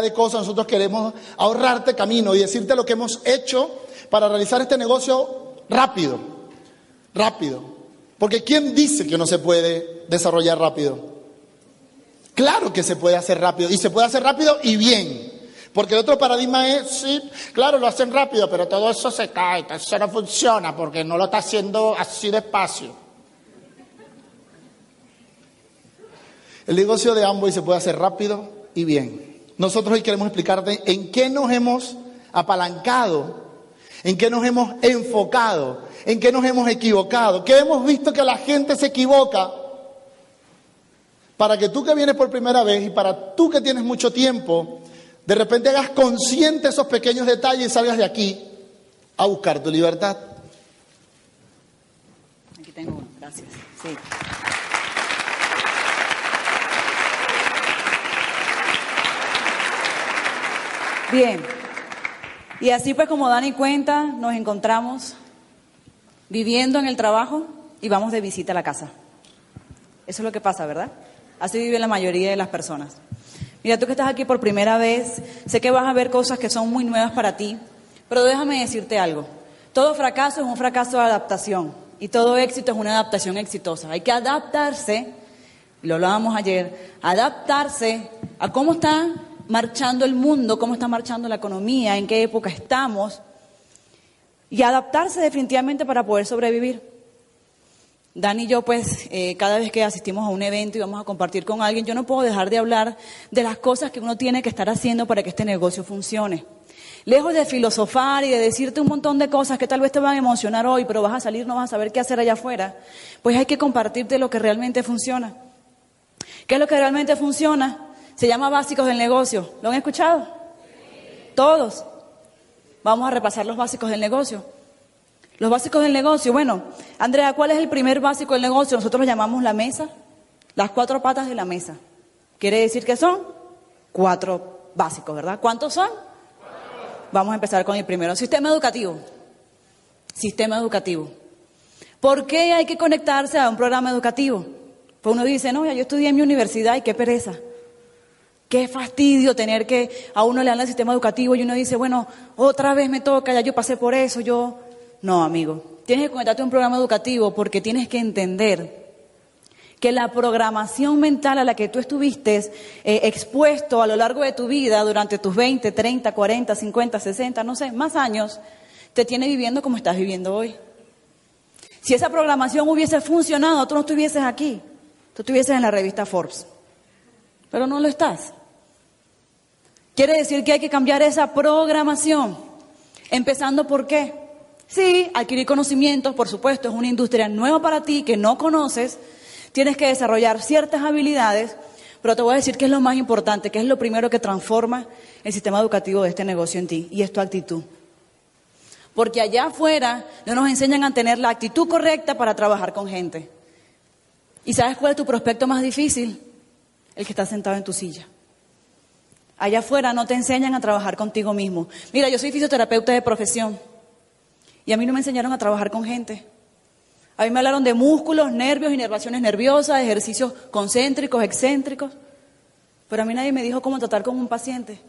de cosas, nosotros queremos ahorrarte camino y decirte lo que hemos hecho para realizar este negocio rápido, rápido. Porque ¿quién dice que no se puede desarrollar rápido? Claro que se puede hacer rápido y se puede hacer rápido y bien. Porque el otro paradigma es, sí, claro, lo hacen rápido, pero todo eso se cae, eso no funciona porque no lo está haciendo así despacio. El negocio de Amway se puede hacer rápido y bien. Nosotros hoy queremos explicarte en qué nos hemos apalancado, en qué nos hemos enfocado, en qué nos hemos equivocado, qué hemos visto que la gente se equivoca para que tú que vienes por primera vez y para tú que tienes mucho tiempo, de repente hagas consciente esos pequeños detalles y salgas de aquí a buscar tu libertad. Aquí tengo uno, gracias. Sí. Bien. Y así pues como dan cuenta, nos encontramos viviendo en el trabajo y vamos de visita a la casa. Eso es lo que pasa, ¿verdad? Así vive la mayoría de las personas. Mira, tú que estás aquí por primera vez, sé que vas a ver cosas que son muy nuevas para ti, pero déjame decirte algo. Todo fracaso es un fracaso de adaptación y todo éxito es una adaptación exitosa. Hay que adaptarse, lo hablábamos ayer, adaptarse a cómo está marchando el mundo, cómo está marchando la economía, en qué época estamos, y adaptarse definitivamente para poder sobrevivir. Dani y yo, pues, eh, cada vez que asistimos a un evento y vamos a compartir con alguien, yo no puedo dejar de hablar de las cosas que uno tiene que estar haciendo para que este negocio funcione. Lejos de filosofar y de decirte un montón de cosas que tal vez te van a emocionar hoy, pero vas a salir, no vas a saber qué hacer allá afuera, pues hay que compartirte lo que realmente funciona. ¿Qué es lo que realmente funciona? Se llama básicos del negocio. ¿Lo han escuchado? Todos. Vamos a repasar los básicos del negocio. Los básicos del negocio. Bueno, Andrea, ¿cuál es el primer básico del negocio? Nosotros lo llamamos la mesa. Las cuatro patas de la mesa. ¿Quiere decir que son? Cuatro básicos, ¿verdad? ¿Cuántos son? Vamos a empezar con el primero. Sistema educativo. Sistema educativo. ¿Por qué hay que conectarse a un programa educativo? Pues uno dice, no, yo estudié en mi universidad y qué pereza. Qué fastidio tener que a uno le dan el sistema educativo y uno dice, bueno, otra vez me toca, ya yo pasé por eso, yo... No, amigo, tienes que conectarte un programa educativo porque tienes que entender que la programación mental a la que tú estuviste eh, expuesto a lo largo de tu vida durante tus 20, 30, 40, 50, 60, no sé, más años, te tiene viviendo como estás viviendo hoy. Si esa programación hubiese funcionado, tú no estuvieses aquí, tú estuvieses en la revista Forbes, pero no lo estás. Quiere decir que hay que cambiar esa programación. Empezando por qué? Sí, adquirir conocimientos, por supuesto, es una industria nueva para ti que no conoces. Tienes que desarrollar ciertas habilidades, pero te voy a decir qué es lo más importante, qué es lo primero que transforma el sistema educativo de este negocio en ti, y es tu actitud. Porque allá afuera no nos enseñan a tener la actitud correcta para trabajar con gente. ¿Y sabes cuál es tu prospecto más difícil? El que está sentado en tu silla. Allá afuera no te enseñan a trabajar contigo mismo. Mira, yo soy fisioterapeuta de profesión y a mí no me enseñaron a trabajar con gente. A mí me hablaron de músculos, nervios, inervaciones nerviosas, ejercicios concéntricos, excéntricos, pero a mí nadie me dijo cómo tratar con un paciente.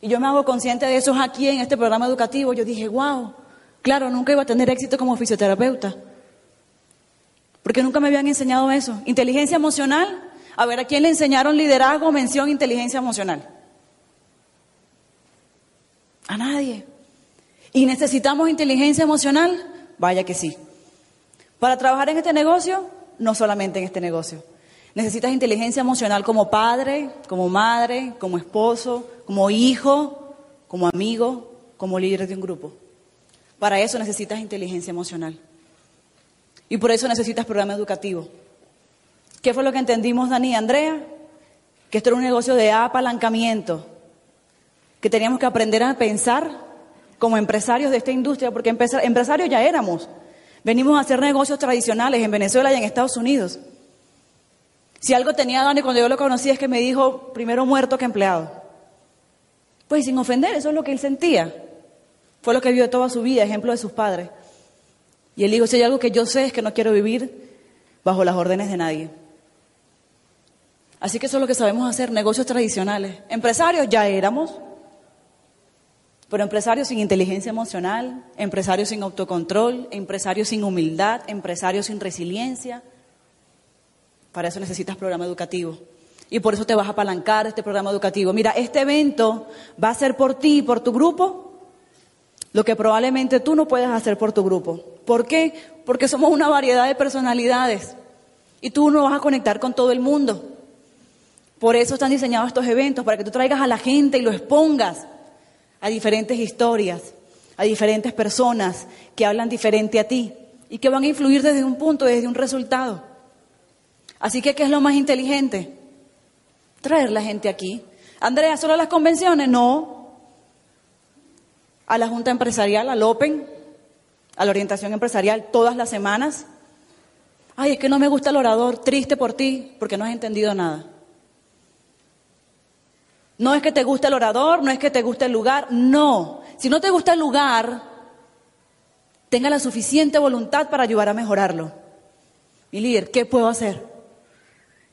Y yo me hago consciente de eso aquí en este programa educativo. Yo dije, wow, claro, nunca iba a tener éxito como fisioterapeuta. Porque nunca me habían enseñado eso. Inteligencia emocional, a ver, ¿a quién le enseñaron liderazgo, mención, inteligencia emocional? A nadie. ¿Y necesitamos inteligencia emocional? Vaya que sí. Para trabajar en este negocio, no solamente en este negocio. Necesitas inteligencia emocional como padre, como madre, como esposo, como hijo, como amigo, como líder de un grupo. Para eso necesitas inteligencia emocional. Y por eso necesitas programa educativo. ¿Qué fue lo que entendimos Dani y Andrea? Que esto era un negocio de apalancamiento, que teníamos que aprender a pensar como empresarios de esta industria, porque empresarios ya éramos. Venimos a hacer negocios tradicionales en Venezuela y en Estados Unidos. Si algo tenía Dani cuando yo lo conocí es que me dijo primero muerto que empleado. Pues sin ofender, eso es lo que él sentía. Fue lo que vio toda su vida, ejemplo de sus padres. Y él dijo, si hay algo que yo sé es que no quiero vivir bajo las órdenes de nadie. Así que eso es lo que sabemos hacer, negocios tradicionales. Empresarios ya éramos, pero empresarios sin inteligencia emocional, empresarios sin autocontrol, empresarios sin humildad, empresarios sin resiliencia. Para eso necesitas programa educativo. Y por eso te vas a apalancar este programa educativo. Mira, este evento va a ser por ti y por tu grupo lo que probablemente tú no puedes hacer por tu grupo. ¿Por qué? Porque somos una variedad de personalidades y tú no vas a conectar con todo el mundo. Por eso están diseñados estos eventos, para que tú traigas a la gente y lo expongas a diferentes historias, a diferentes personas que hablan diferente a ti y que van a influir desde un punto, desde un resultado. Así que, ¿qué es lo más inteligente? Traer la gente aquí. Andrea, ¿solo a las convenciones? No. A la Junta Empresarial, al Open, a la orientación empresarial, todas las semanas. Ay, es que no me gusta el orador, triste por ti, porque no has entendido nada. No es que te guste el orador, no es que te guste el lugar, no. Si no te gusta el lugar, tenga la suficiente voluntad para ayudar a mejorarlo. Mi líder, ¿qué puedo hacer?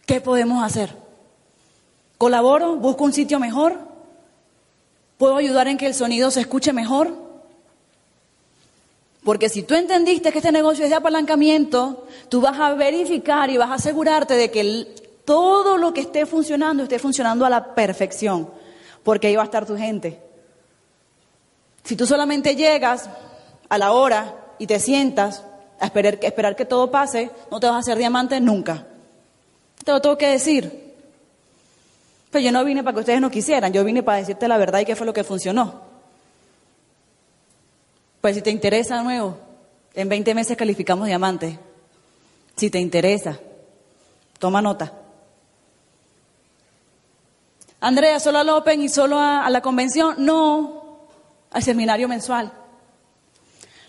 ¿Qué podemos hacer? ¿Colaboro? ¿Busco un sitio mejor? ¿Puedo ayudar en que el sonido se escuche mejor? Porque si tú entendiste que este negocio es de apalancamiento, tú vas a verificar y vas a asegurarte de que el, todo lo que esté funcionando esté funcionando a la perfección, porque ahí va a estar tu gente. Si tú solamente llegas a la hora y te sientas a esperar, que todo pase, no te vas a hacer diamante nunca. Te lo tengo que decir. Pero yo no vine para que ustedes no quisieran, yo vine para decirte la verdad y qué fue lo que funcionó. Pues si te interesa nuevo, en 20 meses calificamos diamante. Si te interesa, toma nota. Andrea, solo al Open y solo a, la convención. No, al seminario mensual.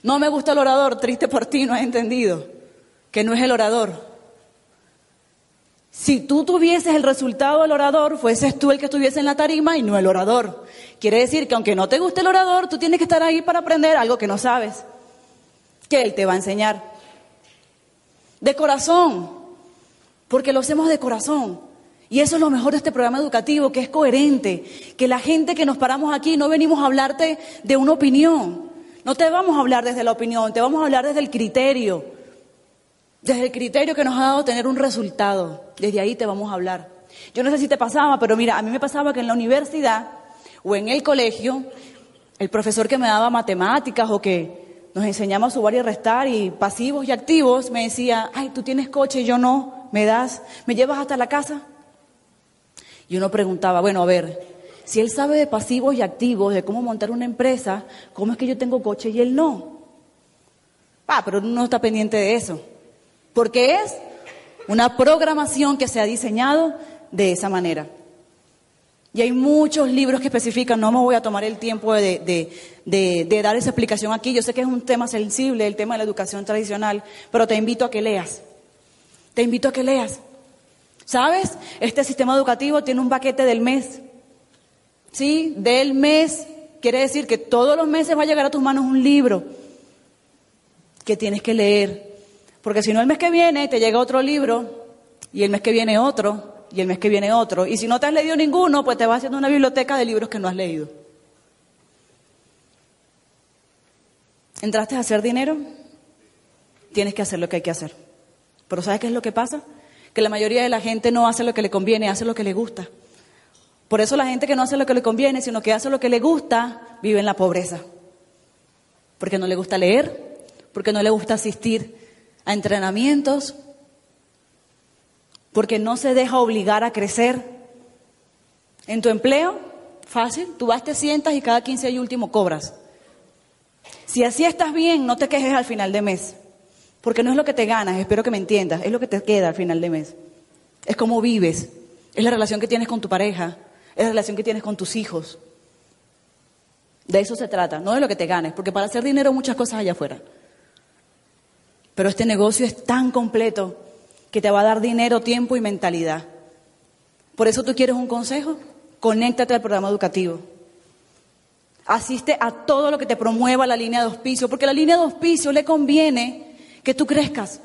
No me gusta el orador, triste por ti, no has entendido que no es el orador. Si tú tuvieses el resultado del orador, fueses tú el que estuviese en la tarima y no el orador. Quiere decir que aunque no te guste el orador, tú tienes que estar ahí para aprender algo que no sabes, que él te va a enseñar. De corazón, porque lo hacemos de corazón. Y eso es lo mejor de este programa educativo, que es coherente, que la gente que nos paramos aquí no venimos a hablarte de una opinión, no te vamos a hablar desde la opinión, te vamos a hablar desde el criterio, desde el criterio que nos ha dado tener un resultado, desde ahí te vamos a hablar. Yo no sé si te pasaba, pero mira, a mí me pasaba que en la universidad o en el colegio, el profesor que me daba matemáticas o que nos enseñaba a sumar y restar y pasivos y activos, me decía, ay, tú tienes coche, yo no, me das, me llevas hasta la casa. Y uno preguntaba, bueno, a ver, si él sabe de pasivos y activos, de cómo montar una empresa, ¿cómo es que yo tengo coche y él no? Ah, pero uno no está pendiente de eso. Porque es una programación que se ha diseñado de esa manera. Y hay muchos libros que especifican, no me voy a tomar el tiempo de, de, de, dar esa explicación aquí. Yo sé que es un tema sensible, el tema de la educación tradicional, pero te invito a que leas. Te invito a que leas. ¿Sabes? Este sistema educativo tiene un paquete del mes. ¿Sí? Del mes quiere decir que todos los meses va a llegar a tus manos un libro que tienes que leer. Porque si no, el mes que viene te llega otro libro y el mes que viene otro y el mes que viene otro. Y si no te has leído ninguno, pues te vas haciendo una biblioteca de libros que no has leído. ¿Entraste a hacer dinero? Tienes que hacer lo que hay que hacer. Pero ¿sabes qué es lo que pasa? Que la mayoría de la gente no hace lo que le conviene, hace lo que le gusta. Por eso la gente que no hace lo que le conviene, sino que hace lo que le gusta, vive en la pobreza. Porque no le gusta leer, porque no le gusta asistir a entrenamientos, porque no se deja obligar a crecer. En tu empleo, fácil, tú vas, te sientas y cada 15 y último cobras. Si así estás bien, no te quejes al final de mes. Porque no es lo que te ganas, espero que me entiendas, es lo que te queda al final de mes. Es cómo vives, es la relación que tienes con tu pareja, es la relación que tienes con tus hijos. De eso se trata, no de lo que te ganes, porque para hacer dinero muchas cosas allá afuera. Pero este negocio es tan completo que te va a dar dinero, tiempo y mentalidad. Por eso tú quieres un consejo, conéctate al programa educativo. Asiste a todo lo que te promueva la línea de auspicio, porque la línea de auspicio le conviene que tú crezcas.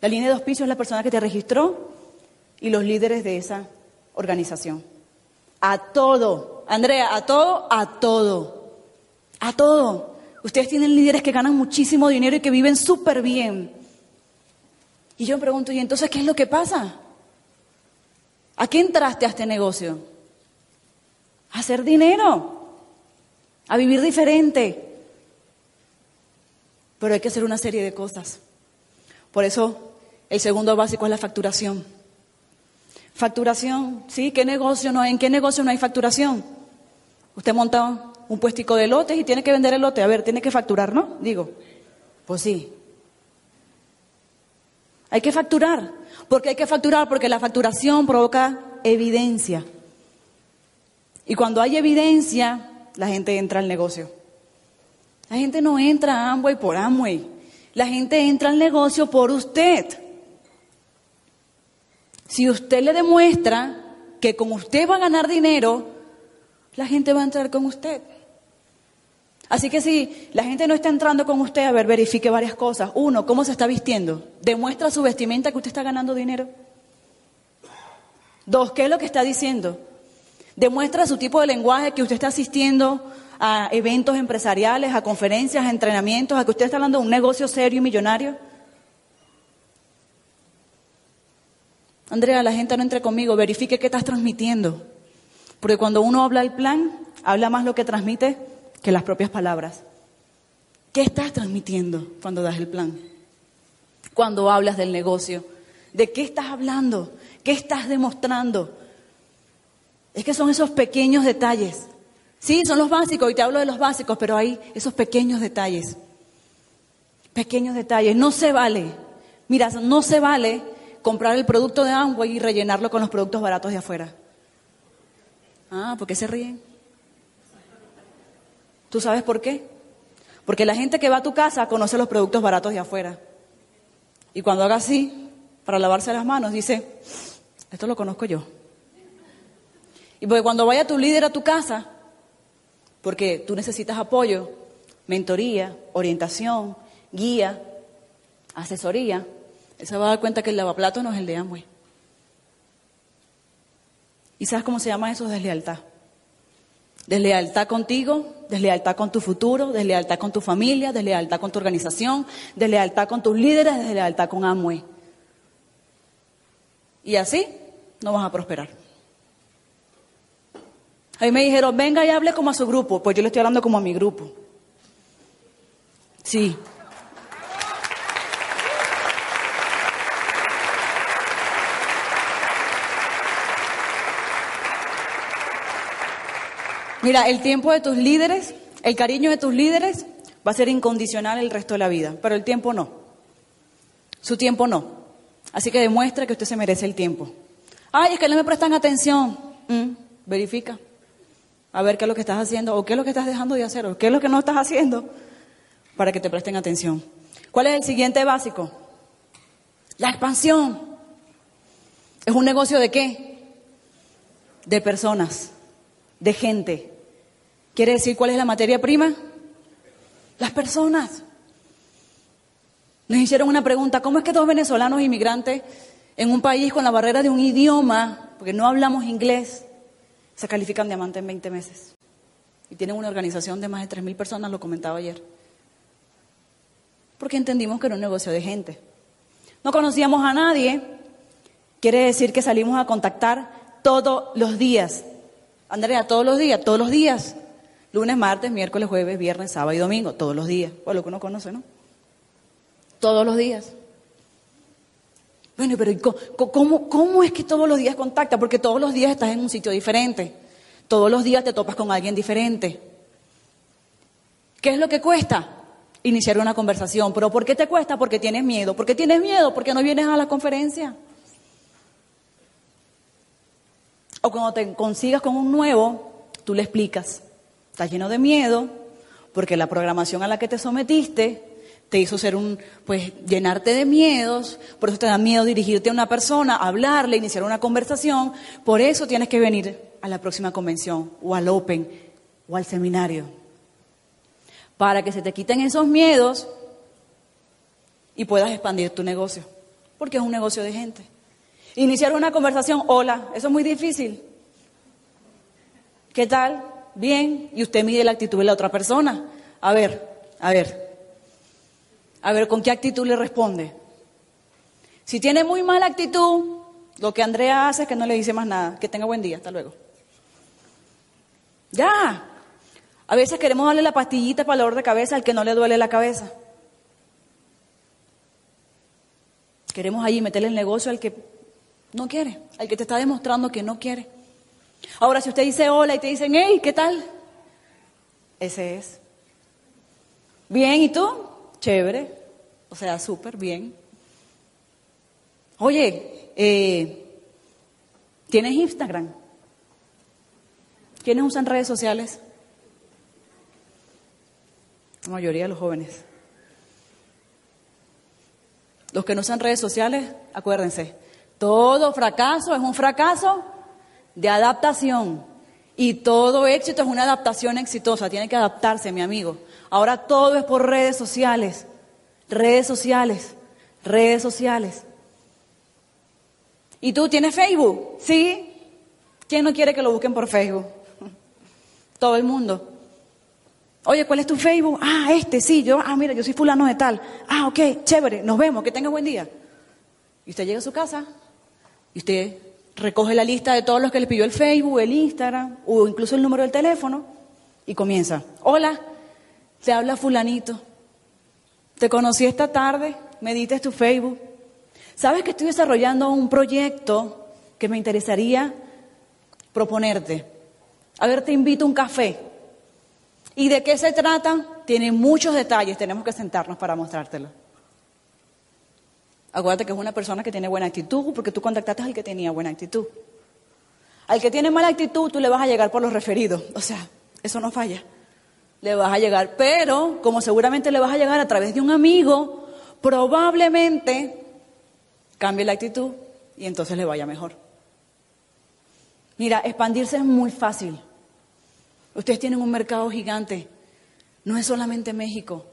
La línea de auspicio es la persona que te registró y los líderes de esa organización. A todo. Andrea, a todo, a todo. A todo. Ustedes tienen líderes que ganan muchísimo dinero y que viven súper bien. Y yo me pregunto, ¿y entonces qué es lo que pasa? ¿A qué entraste a este negocio? A hacer dinero, a vivir diferente. Pero hay que hacer una serie de cosas. Por eso el segundo básico es la facturación. Facturación, ¿sí? ¿Qué negocio no hay? ¿En qué negocio no hay facturación? Usted monta un puestico de lotes y tiene que vender el lote. A ver, tiene que facturar, ¿no? Digo, pues sí. Hay que facturar. ¿Por qué hay que facturar? Porque la facturación provoca evidencia. Y cuando hay evidencia, la gente entra al negocio. La gente no entra a Amway por Amway. La gente entra al negocio por usted. Si usted le demuestra que con usted va a ganar dinero, la gente va a entrar con usted. Así que si la gente no está entrando con usted, a ver, verifique varias cosas. Uno, ¿cómo se está vistiendo? ¿Demuestra su vestimenta que usted está ganando dinero? Dos, ¿qué es lo que está diciendo? ¿Demuestra su tipo de lenguaje que usted está asistiendo a eventos empresariales, a conferencias, a entrenamientos, a que usted está hablando de un negocio serio y millonario? Andrea, la gente no entre conmigo, verifique qué estás transmitiendo. Porque cuando uno habla el plan, habla más lo que transmite que las propias palabras. ¿Qué estás transmitiendo cuando das el plan? Cuando hablas del negocio. ¿De qué estás hablando? ¿Qué estás demostrando? Es que son esos pequeños detalles. Sí, son los básicos, y te hablo de los básicos, pero hay esos pequeños detalles. Pequeños detalles. No se vale. Mira, no se vale comprar el producto de Amway y rellenarlo con los productos baratos de afuera. Ah, ¿por qué se ríen? ¿Tú sabes por qué? Porque la gente que va a tu casa conoce los productos baratos de afuera. Y cuando haga así, para lavarse las manos, dice, esto lo conozco yo. Y porque cuando vaya tu líder a tu casa, porque tú necesitas apoyo, mentoría, orientación, guía, asesoría, él se va a dar cuenta que el lavaplato no es el de Amway. ¿Y sabes cómo se llama eso? Deslealtad. Deslealtad contigo, deslealtad con tu futuro, deslealtad con tu familia, deslealtad con tu organización, deslealtad con tus líderes, deslealtad con Amway. Y así no vas a prosperar. A mí me dijeron, venga y hable como a su grupo. Pues yo le estoy hablando como a mi grupo. Sí. Mira, el tiempo de tus líderes, el cariño de tus líderes va a ser incondicional el resto de la vida, pero el tiempo no. Su tiempo no. Así que demuestra que usted se merece el tiempo. Ay, es que no me prestan atención. Mm, verifica. A ver qué es lo que estás haciendo, o qué es lo que estás dejando de hacer, o qué es lo que no estás haciendo, para que te presten atención. ¿Cuál es el siguiente básico? La expansión. ¿Es un negocio de qué? De personas, de gente. ¿Quiere decir cuál es la materia prima? Las personas. Nos hicieron una pregunta, ¿cómo es que dos venezolanos inmigrantes en un país con la barrera de un idioma, porque no hablamos inglés, se califican diamante en 20 meses? Y tienen una organización de más de 3.000 personas, lo comentaba ayer. Porque entendimos que era un negocio de gente. No conocíamos a nadie, quiere decir que salimos a contactar todos los días. Andrea, todos los días, todos los días. Lunes, martes, miércoles, jueves, viernes, sábado y domingo, todos los días. Pues lo que uno conoce, ¿no? Todos los días. Bueno, pero ¿cómo, ¿cómo es que todos los días contacta? Porque todos los días estás en un sitio diferente. Todos los días te topas con alguien diferente. ¿Qué es lo que cuesta? Iniciar una conversación. ¿Pero por qué te cuesta? Porque tienes miedo. ¿Por qué tienes miedo? Porque no vienes a la conferencia. O cuando te consigas con un nuevo, tú le explicas. Estás lleno de miedo porque la programación a la que te sometiste te hizo ser un, pues, llenarte de miedos, por eso te da miedo dirigirte a una persona, hablarle, iniciar una conversación, por eso tienes que venir a la próxima convención, o al Open, o al seminario, para que se te quiten esos miedos y puedas expandir tu negocio, porque es un negocio de gente. Iniciar una conversación, hola, eso es muy difícil. ¿Qué tal? Bien. Y usted mide la actitud de la otra persona. A ver, a ver. A ver, ¿con qué actitud le responde? Si tiene muy mala actitud, lo que Andrea hace es que no le dice más nada. Que tenga buen día, hasta luego. Ya. A veces queremos darle la pastillita para el dolor de cabeza al que no le duele la cabeza. Queremos allí meterle el negocio al que no quiere, al que te está demostrando que no quiere. Ahora, si usted dice hola y te dicen, hey, ¿qué tal? Ese es. Bien, ¿y tú? Chévere. O sea, súper bien. Oye, eh, ¿tienes Instagram? ¿Quiénes usan redes sociales? La mayoría de los jóvenes. Los que no usan redes sociales, acuérdense, todo fracaso es un fracaso de adaptación. Y todo éxito es una adaptación exitosa. Tiene que adaptarse, mi amigo. Ahora todo es por redes sociales. Redes sociales. Redes sociales. ¿Y tú tienes Facebook? ¿Sí? ¿Quién no quiere que lo busquen por Facebook? Todo el mundo. Oye, ¿cuál es tu Facebook? Ah, este, sí, yo, ah, mira, yo soy fulano de tal. Ah, ok, chévere, nos vemos, que tenga buen día. Y usted llega a su casa y usted recoge la lista de todos los que le pidió el Facebook, el Instagram o incluso el número del teléfono y comienza. Hola, te habla fulanito. Te conocí esta tarde, me diste tu Facebook. Sabes que estoy desarrollando un proyecto que me interesaría proponerte. A ver, te invito a un café. ¿Y de qué se trata? Tiene muchos detalles, tenemos que sentarnos para mostrártelo. Acuérdate que es una persona que tiene buena actitud, porque tú contactaste al que tenía buena actitud. Al que tiene mala actitud, tú le vas a llegar por los referidos. O sea, eso no falla. Le vas a llegar, pero como seguramente le vas a llegar a través de un amigo, probablemente cambie la actitud y entonces le vaya mejor. Mira, expandirse es muy fácil. Ustedes tienen un mercado gigante. No es solamente México.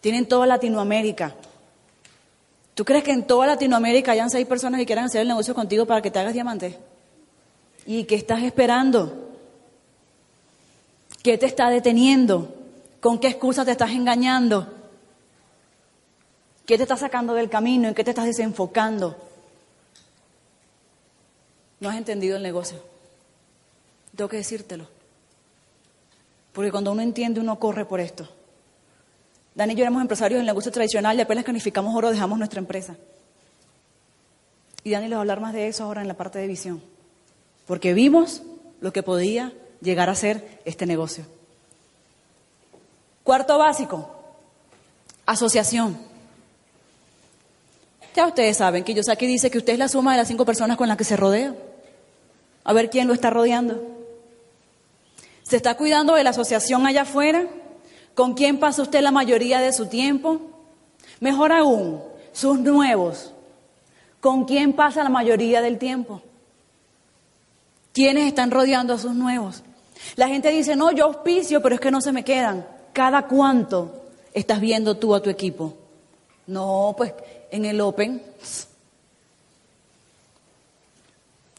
Tienen toda Latinoamérica. ¿Tú crees que en toda Latinoamérica hayan seis personas que quieran hacer el negocio contigo para que te hagas diamante? ¿Y qué estás esperando? ¿Qué te está deteniendo? ¿Con qué excusa te estás engañando? ¿Qué te está sacando del camino? ¿En qué te estás desenfocando? No has entendido el negocio. Tengo que decírtelo. Porque cuando uno entiende, uno corre por esto. Dani y yo éramos empresarios del negocio tradicional y apenas canificamos oro dejamos nuestra empresa. Y Dani les va a hablar más de eso ahora en la parte de visión. Porque vimos lo que podía llegar a ser este negocio. Cuarto básico, asociación. Ya ustedes saben que yo aquí dice que usted es la suma de las cinco personas con las que se rodea. A ver quién lo está rodeando. ¿Se está cuidando de la asociación allá afuera? ¿Con quién pasa usted la mayoría de su tiempo? Mejor aún, sus nuevos. ¿Con quién pasa la mayoría del tiempo? ¿Quiénes están rodeando a sus nuevos? La gente dice, no, yo auspicio, pero es que no se me quedan. ¿Cada cuánto estás viendo tú a tu equipo? No, pues en el Open.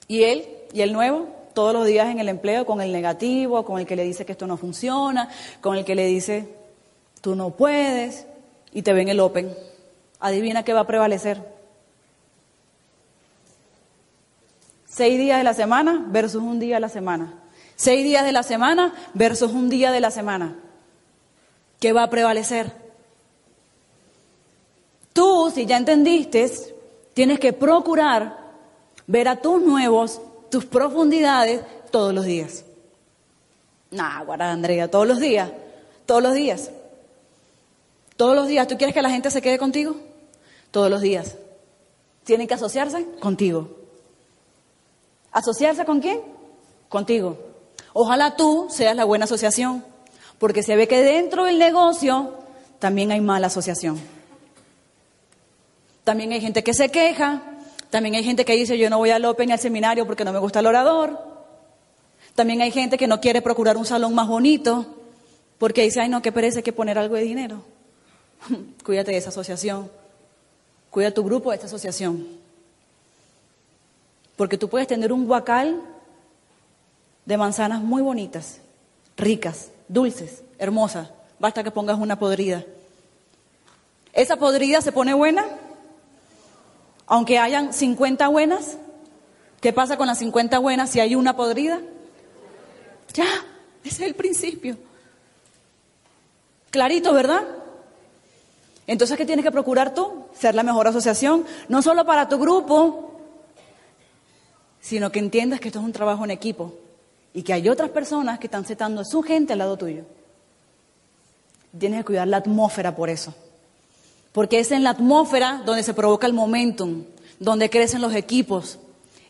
¿Y él? ¿Y el nuevo? todos los días en el empleo con el negativo, con el que le dice que esto no funciona, con el que le dice tú no puedes y te ven el open. Adivina qué va a prevalecer. Seis días de la semana versus un día de la semana. Seis días de la semana versus un día de la semana. ¿Qué va a prevalecer? Tú, si ya entendiste, tienes que procurar ver a tus nuevos tus profundidades todos los días. Nah, guarda Andrea, todos los días, todos los días. Todos los días. ¿Tú quieres que la gente se quede contigo? Todos los días. ¿Tienen que asociarse? Contigo. ¿Asociarse con quién? Contigo. Ojalá tú seas la buena asociación, porque se ve que dentro del negocio también hay mala asociación. También hay gente que se queja, también hay gente que dice, yo no voy al Open ni al seminario porque no me gusta el orador. También hay gente que no quiere procurar un salón más bonito porque dice, ay no, qué pereza, hay que poner algo de dinero. Cuídate de esa asociación. Cuida tu grupo de esta asociación. Porque tú puedes tener un guacal de manzanas muy bonitas, ricas, dulces, hermosas. Basta que pongas una podrida. ¿Esa podrida se pone buena? Aunque hayan 50 buenas, ¿qué pasa con las 50 buenas si hay una podrida? Ya, ese es el principio. Clarito, ¿verdad? Entonces, ¿qué tienes que procurar tú? Ser la mejor asociación, no solo para tu grupo, sino que entiendas que esto es un trabajo en equipo y que hay otras personas que están setando a su gente al lado tuyo. Tienes que cuidar la atmósfera por eso. Porque es en la atmósfera donde se provoca el momentum, donde crecen los equipos.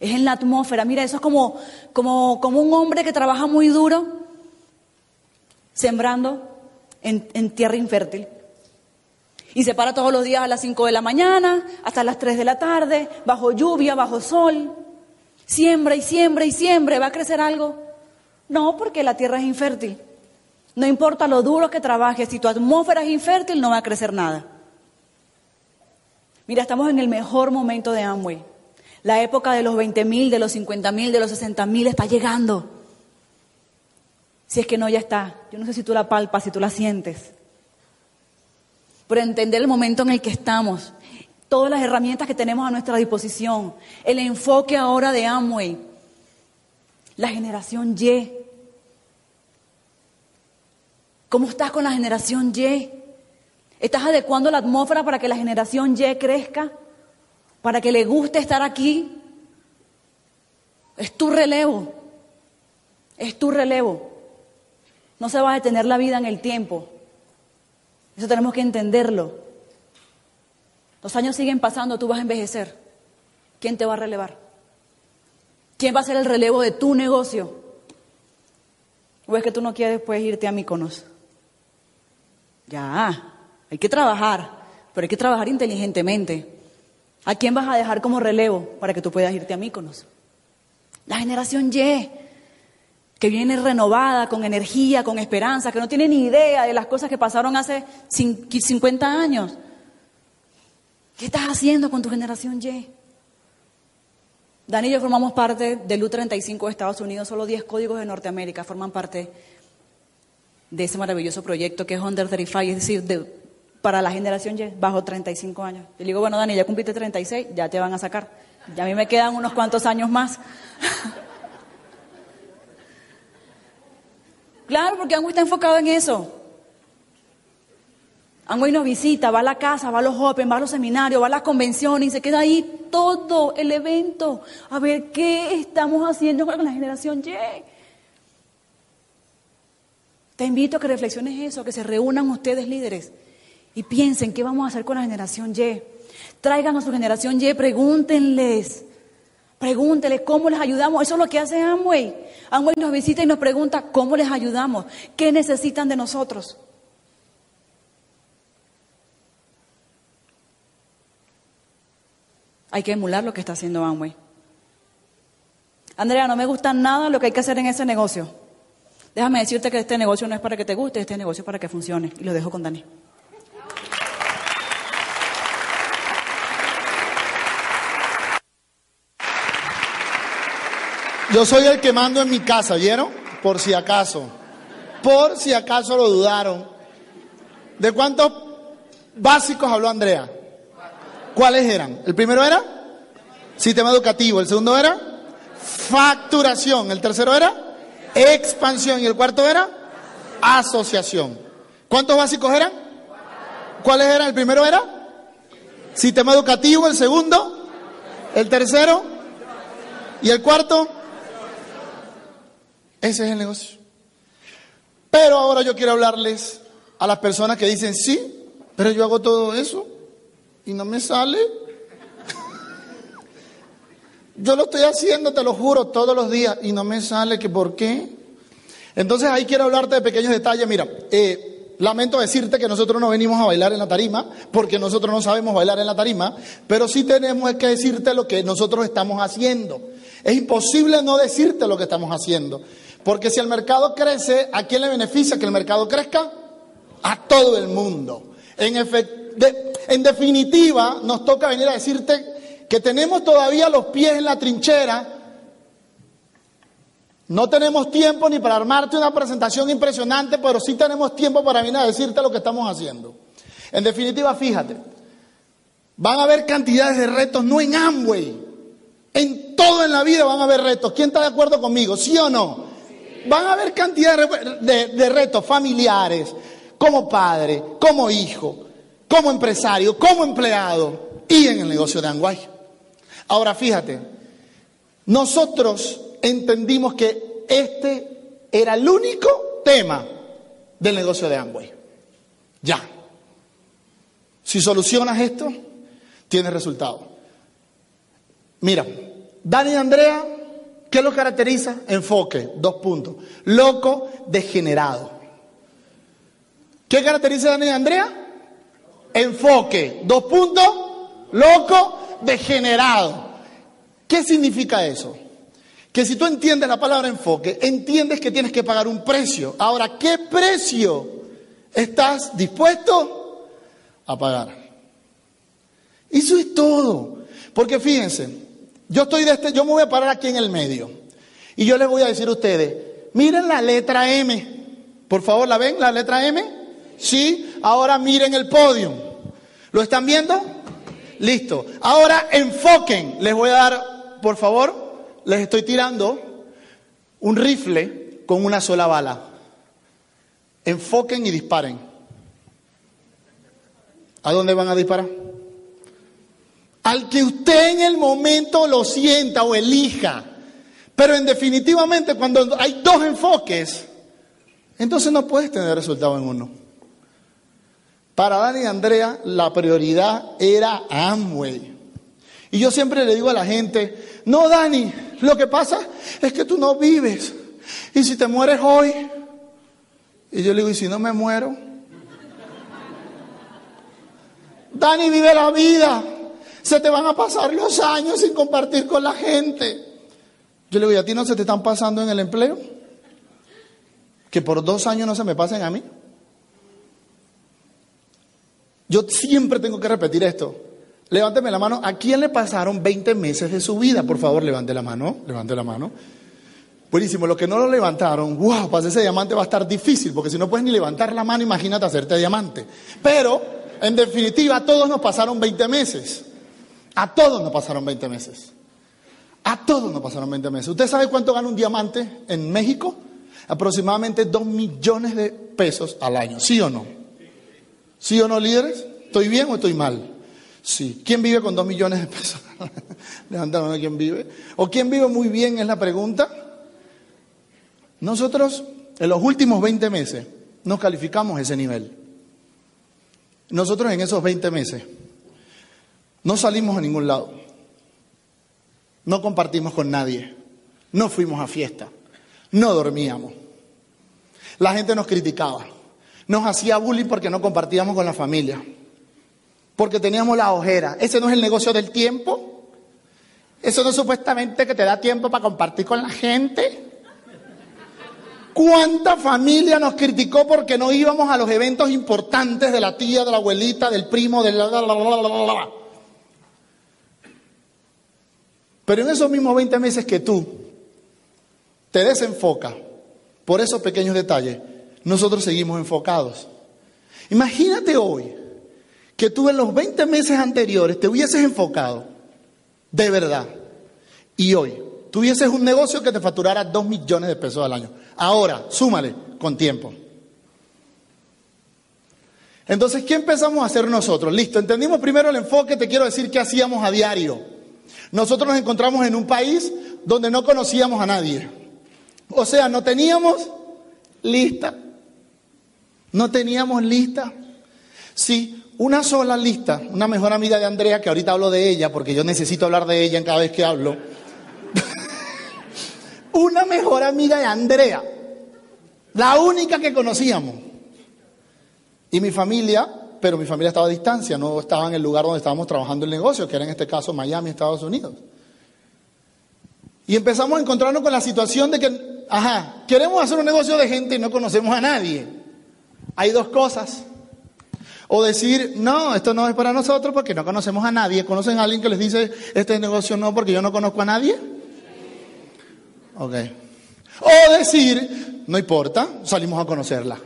Es en la atmósfera. Mira, eso es como, como, como un hombre que trabaja muy duro sembrando en, en tierra infértil. Y se para todos los días a las 5 de la mañana, hasta las 3 de la tarde, bajo lluvia, bajo sol. Siembra y siembra y siembra. ¿Va a crecer algo? No, porque la tierra es infértil. No importa lo duro que trabajes, si tu atmósfera es infértil, no va a crecer nada. Mira, estamos en el mejor momento de Amway. La época de los 20 mil, de los 50 mil, de los 60 mil está llegando. Si es que no, ya está. Yo no sé si tú la palpas, si tú la sientes. Pero entender el momento en el que estamos, todas las herramientas que tenemos a nuestra disposición, el enfoque ahora de Amway, la generación Y. ¿Cómo estás con la generación Y? ¿Estás adecuando la atmósfera para que la generación Y crezca? ¿Para que le guste estar aquí? Es tu relevo. Es tu relevo. No se va a detener la vida en el tiempo. Eso tenemos que entenderlo. Los años siguen pasando, tú vas a envejecer. ¿Quién te va a relevar? ¿Quién va a ser el relevo de tu negocio? ¿O es que tú no quieres después irte a Míconos? Ya, hay que trabajar, pero hay que trabajar inteligentemente. ¿A quién vas a dejar como relevo para que tú puedas irte a Míconos? La generación Y, que viene renovada, con energía, con esperanza, que no tiene ni idea de las cosas que pasaron hace 50 años. ¿Qué estás haciendo con tu generación Y? Dani y yo formamos parte del U35 de Estados Unidos, solo 10 códigos de Norteamérica forman parte de ese maravilloso proyecto que es Under 35, es decir, para la generación Y, bajo 35 años. Yo le digo, bueno, Dani, ya cumpliste 36, ya te van a sacar. Ya a mí me quedan unos cuantos años más. claro, porque Angui está enfocado en eso. Angui nos visita, va a la casa, va a los Open, va a los seminarios, va a las convenciones y se queda ahí todo el evento a ver qué estamos haciendo con la generación Y. Te invito a que reflexiones eso, que se reúnan ustedes líderes y piensen qué vamos a hacer con la generación Y. Traigan a su generación Y, pregúntenles. Pregúntenles cómo les ayudamos. Eso es lo que hace Amway. Amway nos visita y nos pregunta cómo les ayudamos, qué necesitan de nosotros. Hay que emular lo que está haciendo Amway. Andrea, no me gusta nada lo que hay que hacer en ese negocio. Déjame decirte que este negocio no es para que te guste, este negocio es para que funcione. Y lo dejo con Dani. Yo soy el que mando en mi casa, ¿vieron? Por si acaso. Por si acaso lo dudaron. ¿De cuántos básicos habló Andrea? ¿Cuáles eran? El primero era sistema educativo, el segundo era facturación, el tercero era expansión y el cuarto era asociación. ¿Cuántos básicos eran? ¿Cuáles eran? El primero era sistema educativo, el segundo, el tercero y el cuarto. Ese es el negocio. Pero ahora yo quiero hablarles a las personas que dicen, sí, pero yo hago todo eso y no me sale. Yo lo estoy haciendo, te lo juro, todos los días y no me sale, que por qué. Entonces ahí quiero hablarte de pequeños detalles. Mira, eh, lamento decirte que nosotros no venimos a bailar en la tarima, porque nosotros no sabemos bailar en la tarima, pero sí tenemos que decirte lo que nosotros estamos haciendo. Es imposible no decirte lo que estamos haciendo, porque si el mercado crece, ¿a quién le beneficia que el mercado crezca? A todo el mundo. En, en definitiva, nos toca venir a decirte que tenemos todavía los pies en la trinchera, no tenemos tiempo ni para armarte una presentación impresionante, pero sí tenemos tiempo para venir a decirte lo que estamos haciendo. En definitiva, fíjate, van a haber cantidades de retos, no en Amway, en todo en la vida van a haber retos. ¿Quién está de acuerdo conmigo? ¿Sí o no? Van a haber cantidades de, de retos familiares, como padre, como hijo, como empresario, como empleado y en el negocio de Amway. Ahora fíjate, nosotros entendimos que este era el único tema del negocio de Amway. Ya. Si solucionas esto, tienes resultado. Mira, Dani y Andrea, ¿qué lo caracteriza? Enfoque, dos puntos. Loco, degenerado. ¿Qué caracteriza a Dani y Andrea? Enfoque, dos puntos. Loco, degenerado. ¿Qué significa eso? Que si tú entiendes la palabra enfoque, entiendes que tienes que pagar un precio. Ahora, ¿qué precio estás dispuesto a pagar? Eso es todo. Porque fíjense, yo estoy de este, yo me voy a parar aquí en el medio. Y yo les voy a decir a ustedes, miren la letra M. Por favor, ¿la ven? La letra M. Sí. Ahora miren el podio. ¿Lo están viendo? Listo. Ahora enfoquen. Les voy a dar, por favor, les estoy tirando un rifle con una sola bala. Enfoquen y disparen. ¿A dónde van a disparar? Al que usted en el momento lo sienta o elija. Pero en definitivamente cuando hay dos enfoques, entonces no puedes tener resultado en uno. Para Dani y Andrea la prioridad era Amway. Y yo siempre le digo a la gente, no Dani, lo que pasa es que tú no vives. Y si te mueres hoy, y yo le digo, ¿y si no me muero? Dani vive la vida. Se te van a pasar los años sin compartir con la gente. Yo le digo, ¿y a ti no se te están pasando en el empleo? Que por dos años no se me pasen a mí. Yo siempre tengo que repetir esto. Levánteme la mano. ¿A quién le pasaron 20 meses de su vida? Por favor, levante la mano. Levante la mano. Buenísimo. Los que no lo levantaron, wow, para ese diamante va a estar difícil, porque si no puedes ni levantar la mano, imagínate hacerte diamante. Pero, en definitiva, a todos nos pasaron 20 meses. A todos nos pasaron 20 meses. A todos nos pasaron 20 meses. ¿Usted sabe cuánto gana un diamante en México? Aproximadamente 2 millones de pesos al año. ¿Sí o no? ¿Sí o no, líderes? ¿Estoy bien o estoy mal? Sí. ¿Quién vive con 2 millones de pesos? Levanta la mano, ¿quién vive? ¿O quién vive muy bien? Es la pregunta. Nosotros, en los últimos 20 meses, nos calificamos ese nivel. Nosotros en esos 20 meses no salimos a ningún lado. No compartimos con nadie. No fuimos a fiesta. No dormíamos. La gente nos criticaba. Nos hacía bullying porque no compartíamos con la familia. Porque teníamos la ojera. Ese no es el negocio del tiempo. Eso no es supuestamente que te da tiempo para compartir con la gente. ¿Cuánta familia nos criticó porque no íbamos a los eventos importantes de la tía, de la abuelita, del primo, del... La, la, la, Pero en esos mismos 20 meses que tú te desenfocas por esos pequeños detalles, nosotros seguimos enfocados. Imagínate hoy que tú en los 20 meses anteriores te hubieses enfocado de verdad y hoy tuvieses un negocio que te facturara 2 millones de pesos al año. Ahora, súmale con tiempo. Entonces, ¿qué empezamos a hacer nosotros? Listo, entendimos primero el enfoque, te quiero decir qué hacíamos a diario. Nosotros nos encontramos en un país donde no conocíamos a nadie. O sea, no teníamos lista. No teníamos lista. Sí, una sola lista, una mejor amiga de Andrea, que ahorita hablo de ella, porque yo necesito hablar de ella en cada vez que hablo. una mejor amiga de Andrea, la única que conocíamos. Y mi familia pero mi familia estaba a distancia, no estaba en el lugar donde estábamos trabajando el negocio, que era en este caso Miami, Estados Unidos. Y empezamos a encontrarnos con la situación de que, ajá, queremos hacer un negocio de gente y no conocemos a nadie. Hay dos cosas. O decir, no, esto no es para nosotros porque no conocemos a nadie. ¿Conocen a alguien que les dice, este negocio no porque yo no conozco a nadie? Ok. O decir, no importa, salimos a conocerla.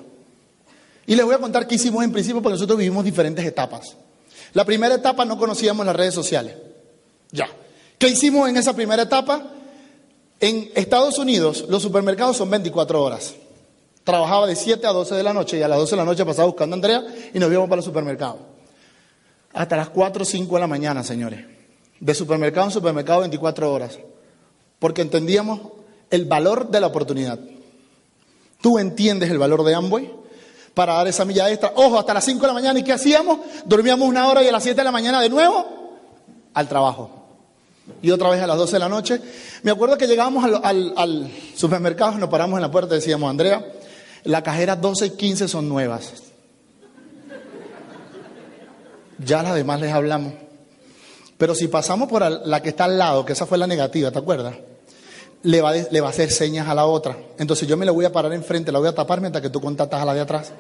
Y les voy a contar qué hicimos en principio porque nosotros vivimos diferentes etapas. La primera etapa no conocíamos las redes sociales. Ya. ¿Qué hicimos en esa primera etapa? En Estados Unidos los supermercados son 24 horas. Trabajaba de 7 a 12 de la noche y a las 12 de la noche pasaba buscando a Andrea y nos íbamos para el supermercado. Hasta las 4 o 5 de la mañana, señores. De supermercado en supermercado 24 horas. Porque entendíamos el valor de la oportunidad. ¿Tú entiendes el valor de Amway? Para dar esa milla extra. Ojo, hasta las 5 de la mañana. ¿Y qué hacíamos? Dormíamos una hora y a las 7 de la mañana de nuevo al trabajo. Y otra vez a las 12 de la noche. Me acuerdo que llegábamos al, al supermercado, nos paramos en la puerta y decíamos, Andrea, la cajera 12 y 15 son nuevas. Ya las demás les hablamos. Pero si pasamos por la que está al lado, que esa fue la negativa, ¿te acuerdas? Le va, a hacer señas a la otra. Entonces yo me la voy a parar enfrente, la voy a tapar mientras que tú contactas a la de atrás.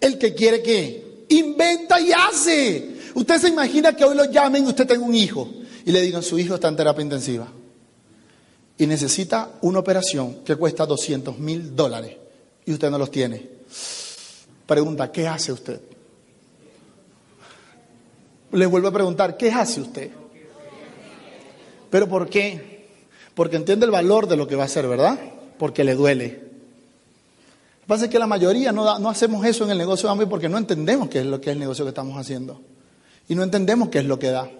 El que quiere que inventa y hace. Usted se imagina que hoy lo llamen y usted tenga un hijo y le digan su hijo está en terapia intensiva y necesita una operación que cuesta 200 mil dólares y usted no los tiene. Pregunta, ¿qué hace usted? Le vuelvo a preguntar, ¿qué hace usted? ¿Pero por qué? Porque entiende el valor de lo que va a hacer, ¿verdad? Porque le duele. Lo que pasa es que la mayoría no, no hacemos eso en el negocio de Amway porque no entendemos qué es lo que es el negocio que estamos haciendo. Y no entendemos qué es lo que da.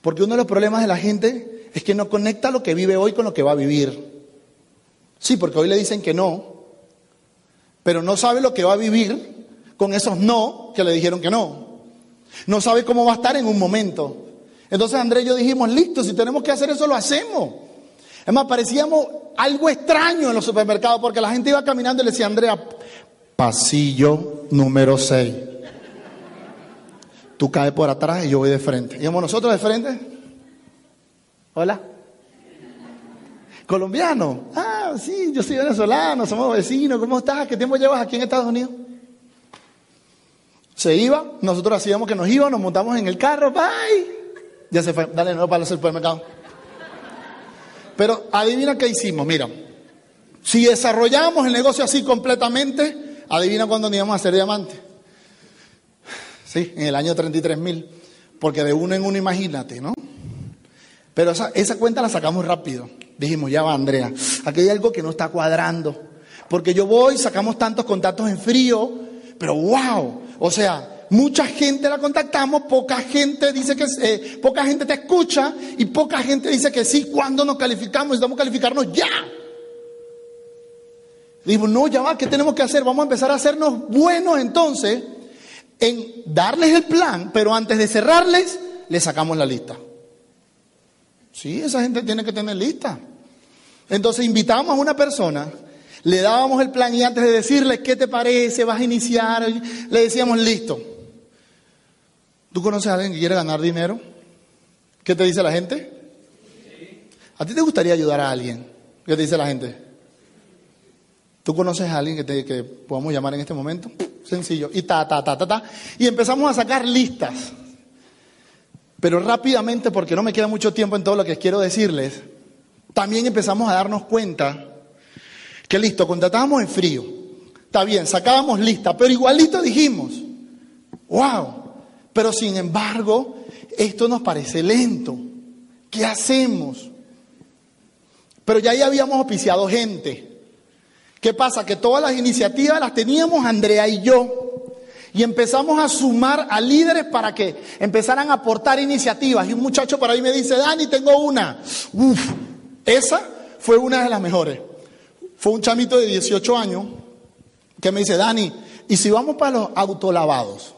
Porque uno de los problemas de la gente es que no conecta lo que vive hoy con lo que va a vivir. Sí, porque hoy le dicen que no, pero no sabe lo que va a vivir con esos no que le dijeron que no. No sabe cómo va a estar en un momento. Entonces Andrés y yo dijimos, listo, si tenemos que hacer eso, lo hacemos. Es más, parecíamos algo extraño en los supermercados porque la gente iba caminando y le decía, Andrea, pasillo número 6. Tú caes por atrás y yo voy de frente. ¿Íbamos nosotros de frente? Hola. Colombiano. Ah, sí, yo soy venezolano, somos vecinos. ¿Cómo estás? ¿Qué tiempo llevas aquí en Estados Unidos? Se iba, nosotros hacíamos que nos iba, nos montamos en el carro, bye. Ya se fue, dale nuevo para el supermercado. Pero adivina qué hicimos, mira. Si desarrollamos el negocio así completamente, adivina cuándo íbamos a hacer diamante. Sí, en el año 33 mil. Porque de uno en uno, imagínate, ¿no? Pero esa, cuenta la sacamos rápido. Dijimos, ya va, Andrea, aquí hay algo que no está cuadrando. Porque yo voy, sacamos tantos contactos en frío, pero wow, o sea, mucha gente la contactamos, poca gente dice que, eh, poca gente te escucha y poca gente dice que sí, cuando nos calificamos, necesitamos calificarnos ya. Dijimos, no, ya va, ¿qué tenemos que hacer? Vamos a empezar a hacernos buenos entonces en darles el plan, pero antes de cerrarles, les sacamos la lista. Sí, esa gente tiene que tener lista. Entonces invitamos a una persona, le dábamos el plan y antes de decirle qué te parece, vas a iniciar, le decíamos listo. ¿Tú conoces a alguien que quiere ganar dinero? ¿Qué te dice la gente? ¿A ti te gustaría ayudar a alguien? ¿Qué te dice la gente? ¿Tú conoces a alguien que, te, que podamos llamar en este momento? Sencillo. Y ta, ta, ta, ta, ta. Y empezamos a sacar listas. Pero rápidamente, porque no me queda mucho tiempo en todo lo que quiero decirles, también empezamos a darnos cuenta que listo, contratábamos en frío. Está bien, sacábamos lista, pero igualito dijimos, wow, pero sin embargo, esto nos parece lento. ¿Qué hacemos? Pero ya ahí habíamos oficiado gente. ¿Qué pasa? Que todas las iniciativas las teníamos Andrea y yo. Y empezamos a sumar a líderes para que empezaran a aportar iniciativas. Y un muchacho por ahí me dice, Dani, tengo una. Uf, esa fue una de las mejores. Fue un chamito de 18 años que me dice, Dani, ¿y si vamos para los autolavados?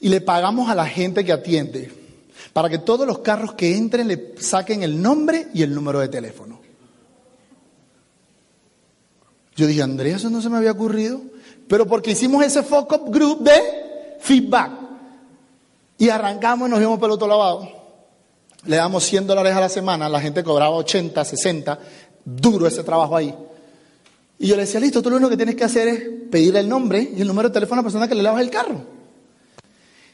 Y le pagamos a la gente que atiende para que todos los carros que entren le saquen el nombre y el número de teléfono. Yo dije, Andrea, eso no se me había ocurrido. Pero porque hicimos ese focus group de feedback. Y arrancamos y nos vimos peloto lavado. Le damos 100 dólares a la semana, la gente cobraba 80, 60. Duro ese trabajo ahí. Y yo le decía, listo, tú lo único que tienes que hacer es pedir el nombre y el número de teléfono a la persona que le lavas el carro.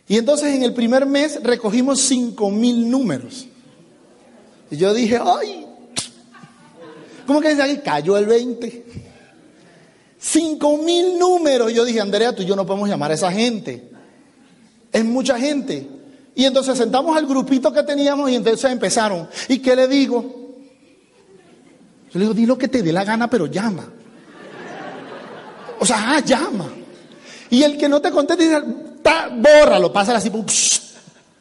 Y entonces en el primer mes recogimos cinco mil números. Y yo dije, ay, ¿cómo que dice ahí? Cayó el 20. Cinco mil números. Y yo dije, Andrea, tú y yo no podemos llamar a esa gente. Es mucha gente. Y entonces sentamos al grupito que teníamos y entonces empezaron. ¿Y qué le digo? Yo le digo, di lo que te dé la gana, pero llama. O sea, ah, llama. Y el que no te conteste, dice, bórralo, pásala así.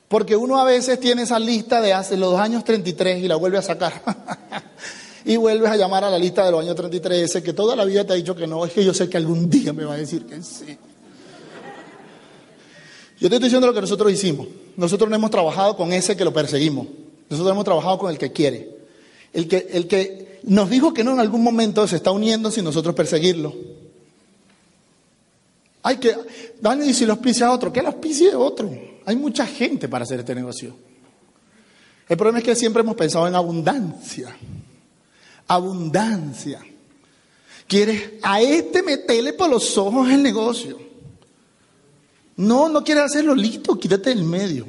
Porque uno a veces tiene esa lista de hace los años 33 y la vuelve a sacar. y vuelves a llamar a la lista de los años 33, ese que toda la vida te ha dicho que no, es que yo sé que algún día me va a decir que sí. Yo te estoy diciendo lo que nosotros hicimos. Nosotros no hemos trabajado con ese que lo perseguimos. Nosotros hemos trabajado con el que quiere. El que, el que nos dijo que no en algún momento se está uniendo sin nosotros perseguirlo. Hay que, Dani, y si lo auspicia otro, que lo auspicie otro. Hay mucha gente para hacer este negocio. El problema es que siempre hemos pensado en abundancia. Abundancia. Quieres a este meterle por los ojos el negocio. No, no quieres hacerlo listo, quítate del medio.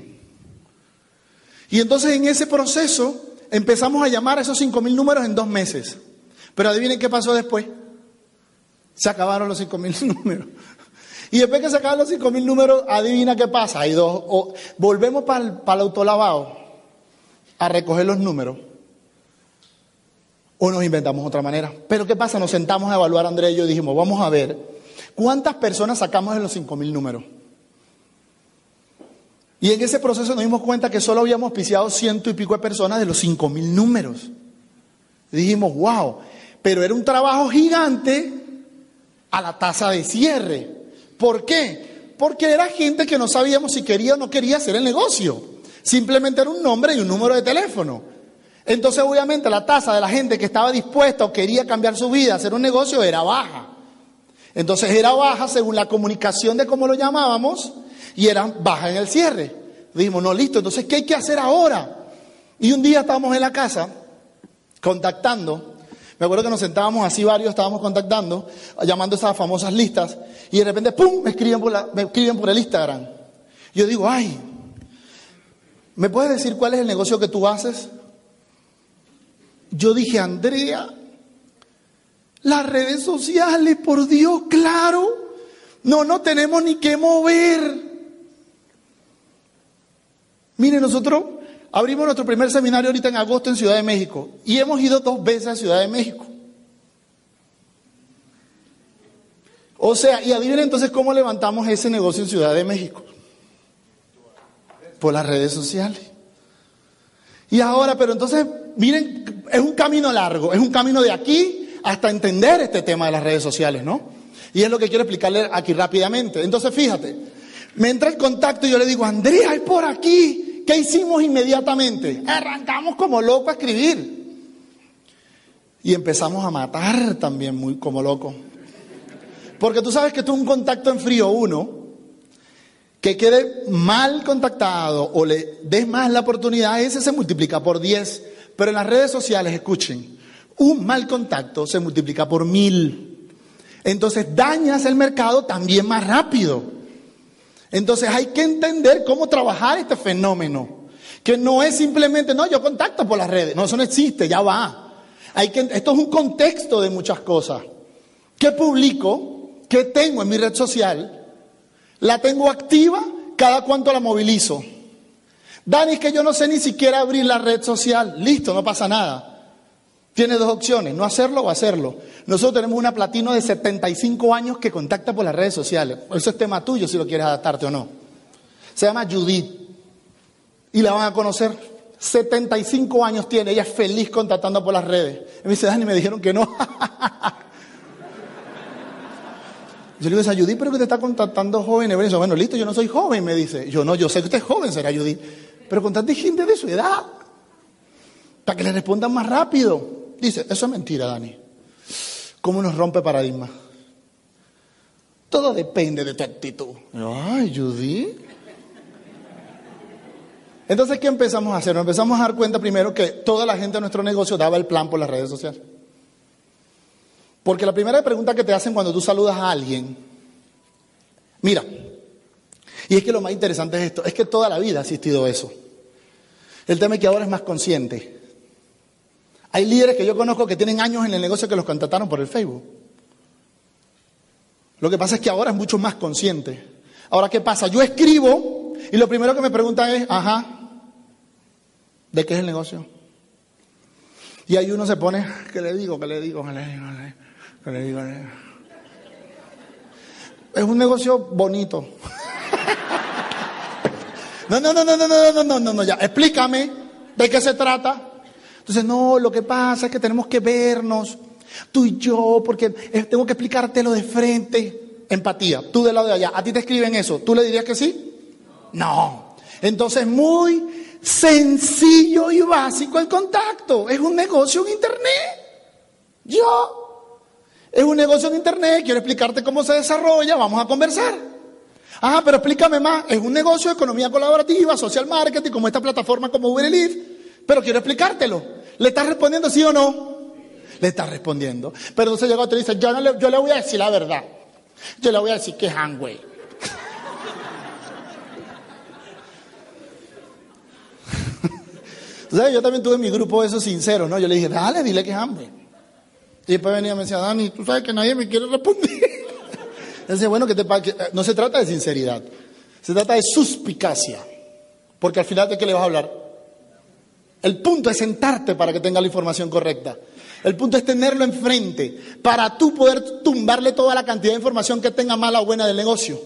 Y entonces en ese proceso empezamos a llamar a esos cinco mil números en dos meses. Pero adivinen qué pasó después. Se acabaron los cinco mil números. Y después que se acaban los cinco mil números, adivina qué pasa. Hay dos, volvemos para el, para el autolavado a recoger los números. O nos inventamos otra manera. Pero ¿qué pasa? Nos sentamos a evaluar, Andrea y yo, dijimos, vamos a ver cuántas personas sacamos de los cinco mil números. Y en ese proceso nos dimos cuenta que solo habíamos piciado ciento y pico de personas de los cinco mil números. Y dijimos, wow, pero era un trabajo gigante a la tasa de cierre. ¿Por qué? Porque era gente que no sabíamos si quería o no quería hacer el negocio. Simplemente era un nombre y un número de teléfono. Entonces, obviamente, la tasa de la gente que estaba dispuesta o quería cambiar su vida, hacer un negocio, era baja. Entonces, era baja según la comunicación de cómo lo llamábamos y eran bajas en el cierre. Dijimos, no, listo, entonces, ¿qué hay que hacer ahora? Y un día estábamos en la casa contactando. Me acuerdo que nos sentábamos así varios, estábamos contactando, llamando esas famosas listas, y de repente, ¡pum!, me escriben por, me escriben por el Instagram. Yo digo, ay, ¿me puedes decir cuál es el negocio que tú haces? Yo dije, Andrea, las redes sociales, por Dios, claro, no, no tenemos ni que mover. Mire, nosotros abrimos nuestro primer seminario ahorita en agosto en Ciudad de México y hemos ido dos veces a Ciudad de México. O sea, y adivinen entonces cómo levantamos ese negocio en Ciudad de México. Por las redes sociales. Y ahora, pero entonces, miren, es un camino largo, es un camino de aquí hasta entender este tema de las redes sociales, ¿no? Y es lo que quiero explicarle aquí rápidamente. Entonces, fíjate, me entra el contacto y yo le digo, Andrea, es por aquí. ¿Qué hicimos inmediatamente? Arrancamos como loco a escribir. Y empezamos a matar también muy como loco. Porque tú sabes que tú un contacto en frío uno, que quede mal contactado o le des más la oportunidad, ese se multiplica por 10. Pero en las redes sociales, escuchen, un mal contacto se multiplica por mil. Entonces dañas el mercado también más rápido. Entonces hay que entender cómo trabajar este fenómeno. Que no es simplemente, no, yo contacto por las redes. No, eso no existe, ya va. Hay que, esto es un contexto de muchas cosas. ¿Qué publico? ¿Qué tengo en mi red social? ¿La tengo activa? ¿Cada cuánto la movilizo? Dani, es que yo no sé ni siquiera abrir la red social. Listo, no pasa nada. Tiene dos opciones, no hacerlo o hacerlo. Nosotros tenemos una platino de 75 años que contacta por las redes sociales. Eso es tema tuyo si lo quieres adaptarte o no. Se llama Judith. Y la van a conocer. 75 años tiene. Ella es feliz contactando por las redes. Y me dice, Dani, me dijeron que no. Yo le digo, a Judith, pero que te está contactando joven. Bueno, listo, yo no soy joven, me dice. Yo no, yo sé que usted es joven, será Judith. Pero contacte gente de su edad. Para que le respondan más rápido. Dice, eso es mentira, Dani. ¿Cómo nos rompe paradigma? Todo depende de tu actitud. Ay, Judy. Entonces, ¿qué empezamos a hacer? Nos empezamos a dar cuenta primero que toda la gente de nuestro negocio daba el plan por las redes sociales. Porque la primera pregunta que te hacen cuando tú saludas a alguien, mira, y es que lo más interesante es esto, es que toda la vida ha existido eso. El tema es que ahora es más consciente. Hay líderes que yo conozco que tienen años en el negocio que los contrataron por el Facebook. Lo que pasa es que ahora es mucho más consciente. Ahora, ¿qué pasa? Yo escribo y lo primero que me preguntan es, ajá, ¿de qué es el negocio? Y ahí uno se pone, ¿qué le digo? ¿Qué le digo? ¿Qué le digo? ¿Qué le digo? Es un negocio bonito. No, no, no, no, no, no, no, no, no, no, ya. Explícame de qué se trata. Entonces, no, lo que pasa es que tenemos que vernos, tú y yo, porque tengo que explicártelo de frente. Empatía, tú del lado de allá. ¿A ti te escriben eso? ¿Tú le dirías que sí? No. Entonces, muy sencillo y básico el contacto. Es un negocio en Internet. Yo. Es un negocio en Internet, quiero explicarte cómo se desarrolla, vamos a conversar. Ah, pero explícame más. Es un negocio de economía colaborativa, social marketing, como esta plataforma como Uber Eats. Pero quiero explicártelo. ¿Le estás respondiendo sí o no? Le estás respondiendo. Pero entonces llega otro y dice, yo, le, yo le voy a decir la verdad. Yo le voy a decir que es. Yo también tuve mi grupo de esos sinceros, ¿no? Yo le dije, dale, dile que es. Y después venía y me decía, Dani, tú sabes que nadie me quiere responder. Entonces, bueno, que te, eh, no se trata de sinceridad, se trata de suspicacia. Porque al final de qué le vas a hablar. El punto es sentarte para que tenga la información correcta. El punto es tenerlo enfrente para tú poder tumbarle toda la cantidad de información que tenga mala o buena del negocio.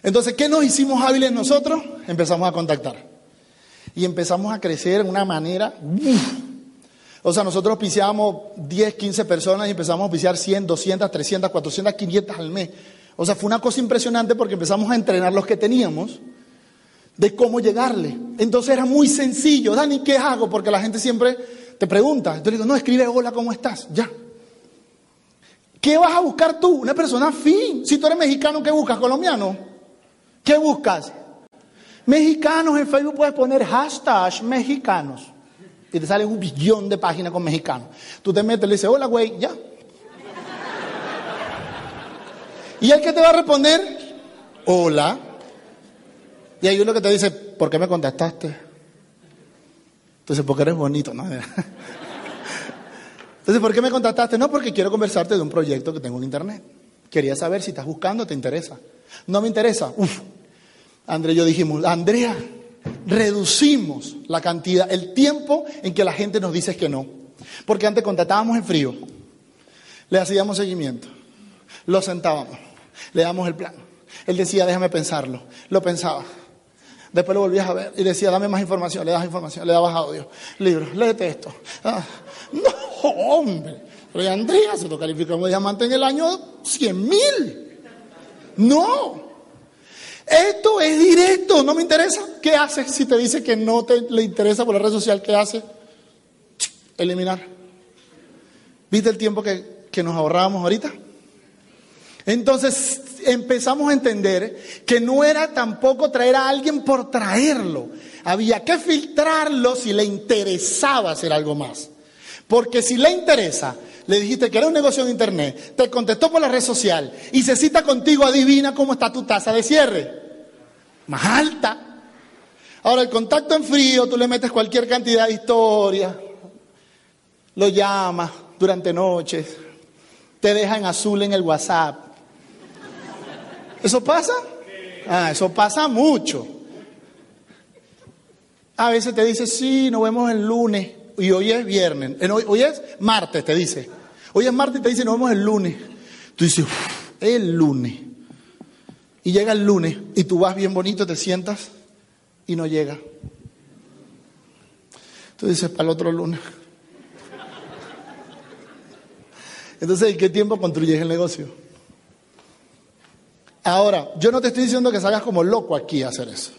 Entonces, ¿qué nos hicimos hábiles nosotros? Empezamos a contactar. Y empezamos a crecer de una manera... O sea, nosotros piseábamos 10, 15 personas y empezamos a pisear 100, 200, 300, 400, 500 al mes. O sea, fue una cosa impresionante porque empezamos a entrenar los que teníamos de cómo llegarle. Entonces era muy sencillo. Dani, ¿qué hago? Porque la gente siempre te pregunta. Entonces digo, no, escribe hola, ¿cómo estás? Ya. ¿Qué vas a buscar tú? Una persona fin. Si tú eres mexicano, ¿qué buscas? ¿Colombiano? ¿Qué buscas? Mexicanos en Facebook puedes poner hashtag mexicanos y te sale un billón de páginas con mexicanos. Tú te metes y le dices, hola, güey, ya. Y el que te va a responder, hola. Y hay uno que te dice, ¿por qué me contestaste? Entonces, porque eres bonito, ¿no? Entonces, ¿por qué me contactaste? No, porque quiero conversarte de un proyecto que tengo en internet. Quería saber si estás buscando, te interesa. No me interesa. Uf. Andrea y yo dijimos, Andrea, reducimos la cantidad, el tiempo en que la gente nos dice que no. Porque antes contratábamos en frío, le hacíamos seguimiento, lo sentábamos, le damos el plan. Él decía, déjame pensarlo. Lo pensaba. Después lo volvías a ver y decía, dame más información, le das información, le dabas audio, libros, léete esto. Ah, no, hombre. Pero Andrea se lo calificó como diamante en el año 100 mil. No, esto es directo, no me interesa. ¿Qué haces si te dice que no te le interesa por la red social? ¿Qué hace? Eliminar. ¿Viste el tiempo que, que nos ahorrábamos ahorita? Entonces empezamos a entender que no era tampoco traer a alguien por traerlo. Había que filtrarlo si le interesaba hacer algo más. Porque si le interesa, le dijiste que era un negocio en internet, te contestó por la red social y se cita contigo, adivina cómo está tu tasa de cierre. Más alta. Ahora, el contacto en frío, tú le metes cualquier cantidad de historia, lo llamas durante noches, te deja en azul en el WhatsApp. ¿Eso pasa? Ah, eso pasa mucho. A veces te dice, sí, nos vemos el lunes y hoy es viernes, eh, hoy, es martes, te dice. Hoy es martes y te dice, nos vemos el lunes. Tú dices, el lunes. Y llega el lunes y tú vas bien bonito, te sientas y no llega. Tú dices, para el otro lunes. Entonces, ¿en qué tiempo construyes el negocio? Ahora, yo no te estoy diciendo que salgas como loco aquí a hacer eso.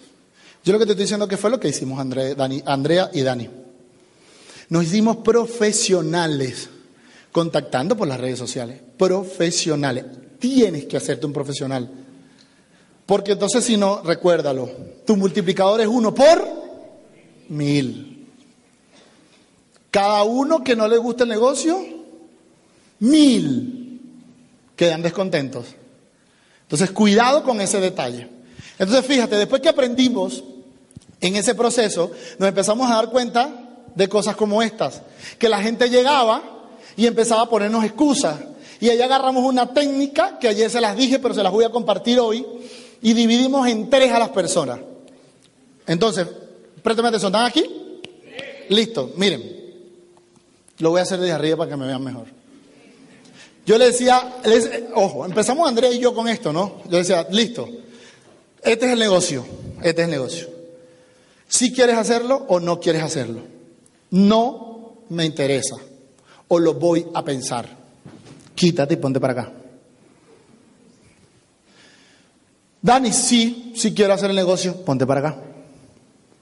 Yo lo que te estoy diciendo que fue lo que hicimos Andrea y Dani. Nos hicimos profesionales contactando por las redes sociales. Profesionales. Tienes que hacerte un profesional. Porque entonces si no, recuérdalo, tu multiplicador es uno por mil. Cada uno que no le gusta el negocio, mil quedan descontentos. Entonces, cuidado con ese detalle. Entonces, fíjate, después que aprendimos en ese proceso, nos empezamos a dar cuenta de cosas como estas, que la gente llegaba y empezaba a ponernos excusas. Y ahí agarramos una técnica que ayer se las dije, pero se las voy a compartir hoy, y dividimos en tres a las personas. Entonces, préstame atención, ¿están aquí? Listo, miren. Lo voy a hacer desde arriba para que me vean mejor. Yo le decía, ojo, empezamos Andrea y yo con esto, ¿no? Yo decía, listo, este es el negocio, este es el negocio. Si quieres hacerlo o no quieres hacerlo. No me interesa o lo voy a pensar. Quítate y ponte para acá. Dani, sí, sí quiero hacer el negocio, ponte para acá.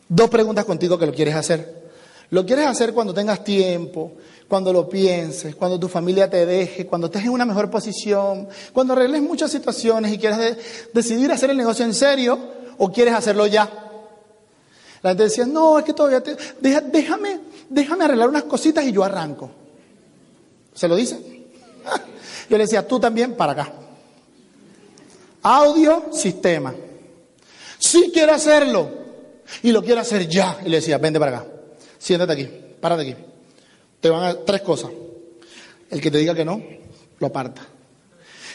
Dos preguntas contigo que lo quieres hacer. Lo quieres hacer cuando tengas tiempo, cuando lo pienses, cuando tu familia te deje, cuando estés en una mejor posición, cuando arregles muchas situaciones y quieras decidir hacer el negocio en serio o quieres hacerlo ya. La gente decía, no, es que todavía te, déjame, déjame arreglar unas cositas y yo arranco. ¿Se lo dice? Yo le decía, tú también para acá. Audio, sistema. Sí quiero hacerlo. Y lo quiero hacer ya. Y le decía, vente para acá. Siéntate aquí. Párate aquí. Te van a tres cosas. El que te diga que no, lo aparta.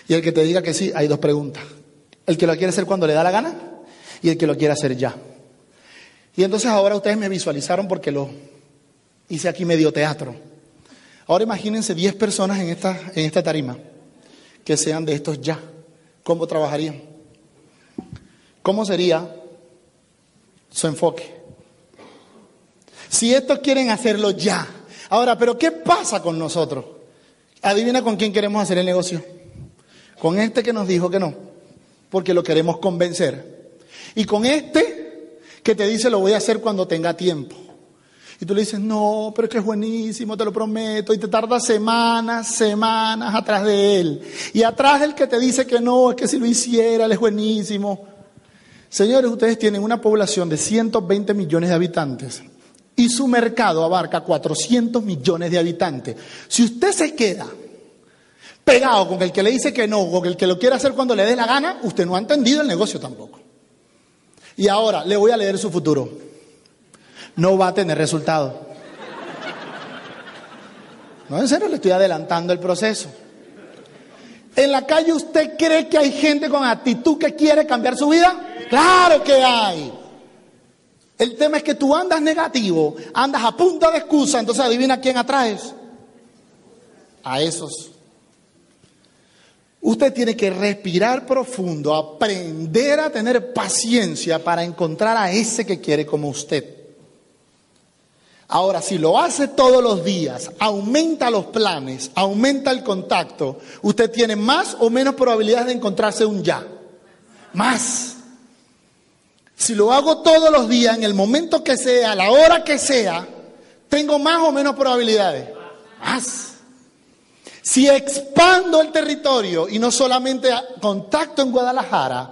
Y el que te diga que sí, hay dos preguntas. El que lo quiere hacer cuando le da la gana y el que lo quiere hacer ya. Y entonces ahora ustedes me visualizaron porque lo hice aquí medio teatro. Ahora imagínense 10 personas en esta, en esta tarima que sean de estos ya. ¿Cómo trabajarían? ¿Cómo sería su enfoque? Si estos quieren hacerlo ya. Ahora, pero ¿qué pasa con nosotros? Adivina con quién queremos hacer el negocio. Con este que nos dijo que no, porque lo queremos convencer. Y con este que te dice lo voy a hacer cuando tenga tiempo. Y tú le dices, no, pero es que es buenísimo, te lo prometo. Y te tarda semanas, semanas atrás de él. Y atrás del que te dice que no, es que si lo hiciera, él es buenísimo. Señores, ustedes tienen una población de 120 millones de habitantes y su mercado abarca 400 millones de habitantes. Si usted se queda pegado con el que le dice que no, con el que lo quiere hacer cuando le dé la gana, usted no ha entendido el negocio tampoco. Y ahora le voy a leer su futuro no va a tener resultado. No, en serio, le estoy adelantando el proceso. ¿En la calle usted cree que hay gente con actitud que quiere cambiar su vida? Claro que hay. El tema es que tú andas negativo, andas a punta de excusa, entonces adivina quién atraes. A esos. Usted tiene que respirar profundo, aprender a tener paciencia para encontrar a ese que quiere como usted. Ahora, si lo hace todos los días, aumenta los planes, aumenta el contacto, usted tiene más o menos probabilidades de encontrarse un ya. Más. Si lo hago todos los días, en el momento que sea, a la hora que sea, tengo más o menos probabilidades. Más. Si expando el territorio y no solamente contacto en Guadalajara,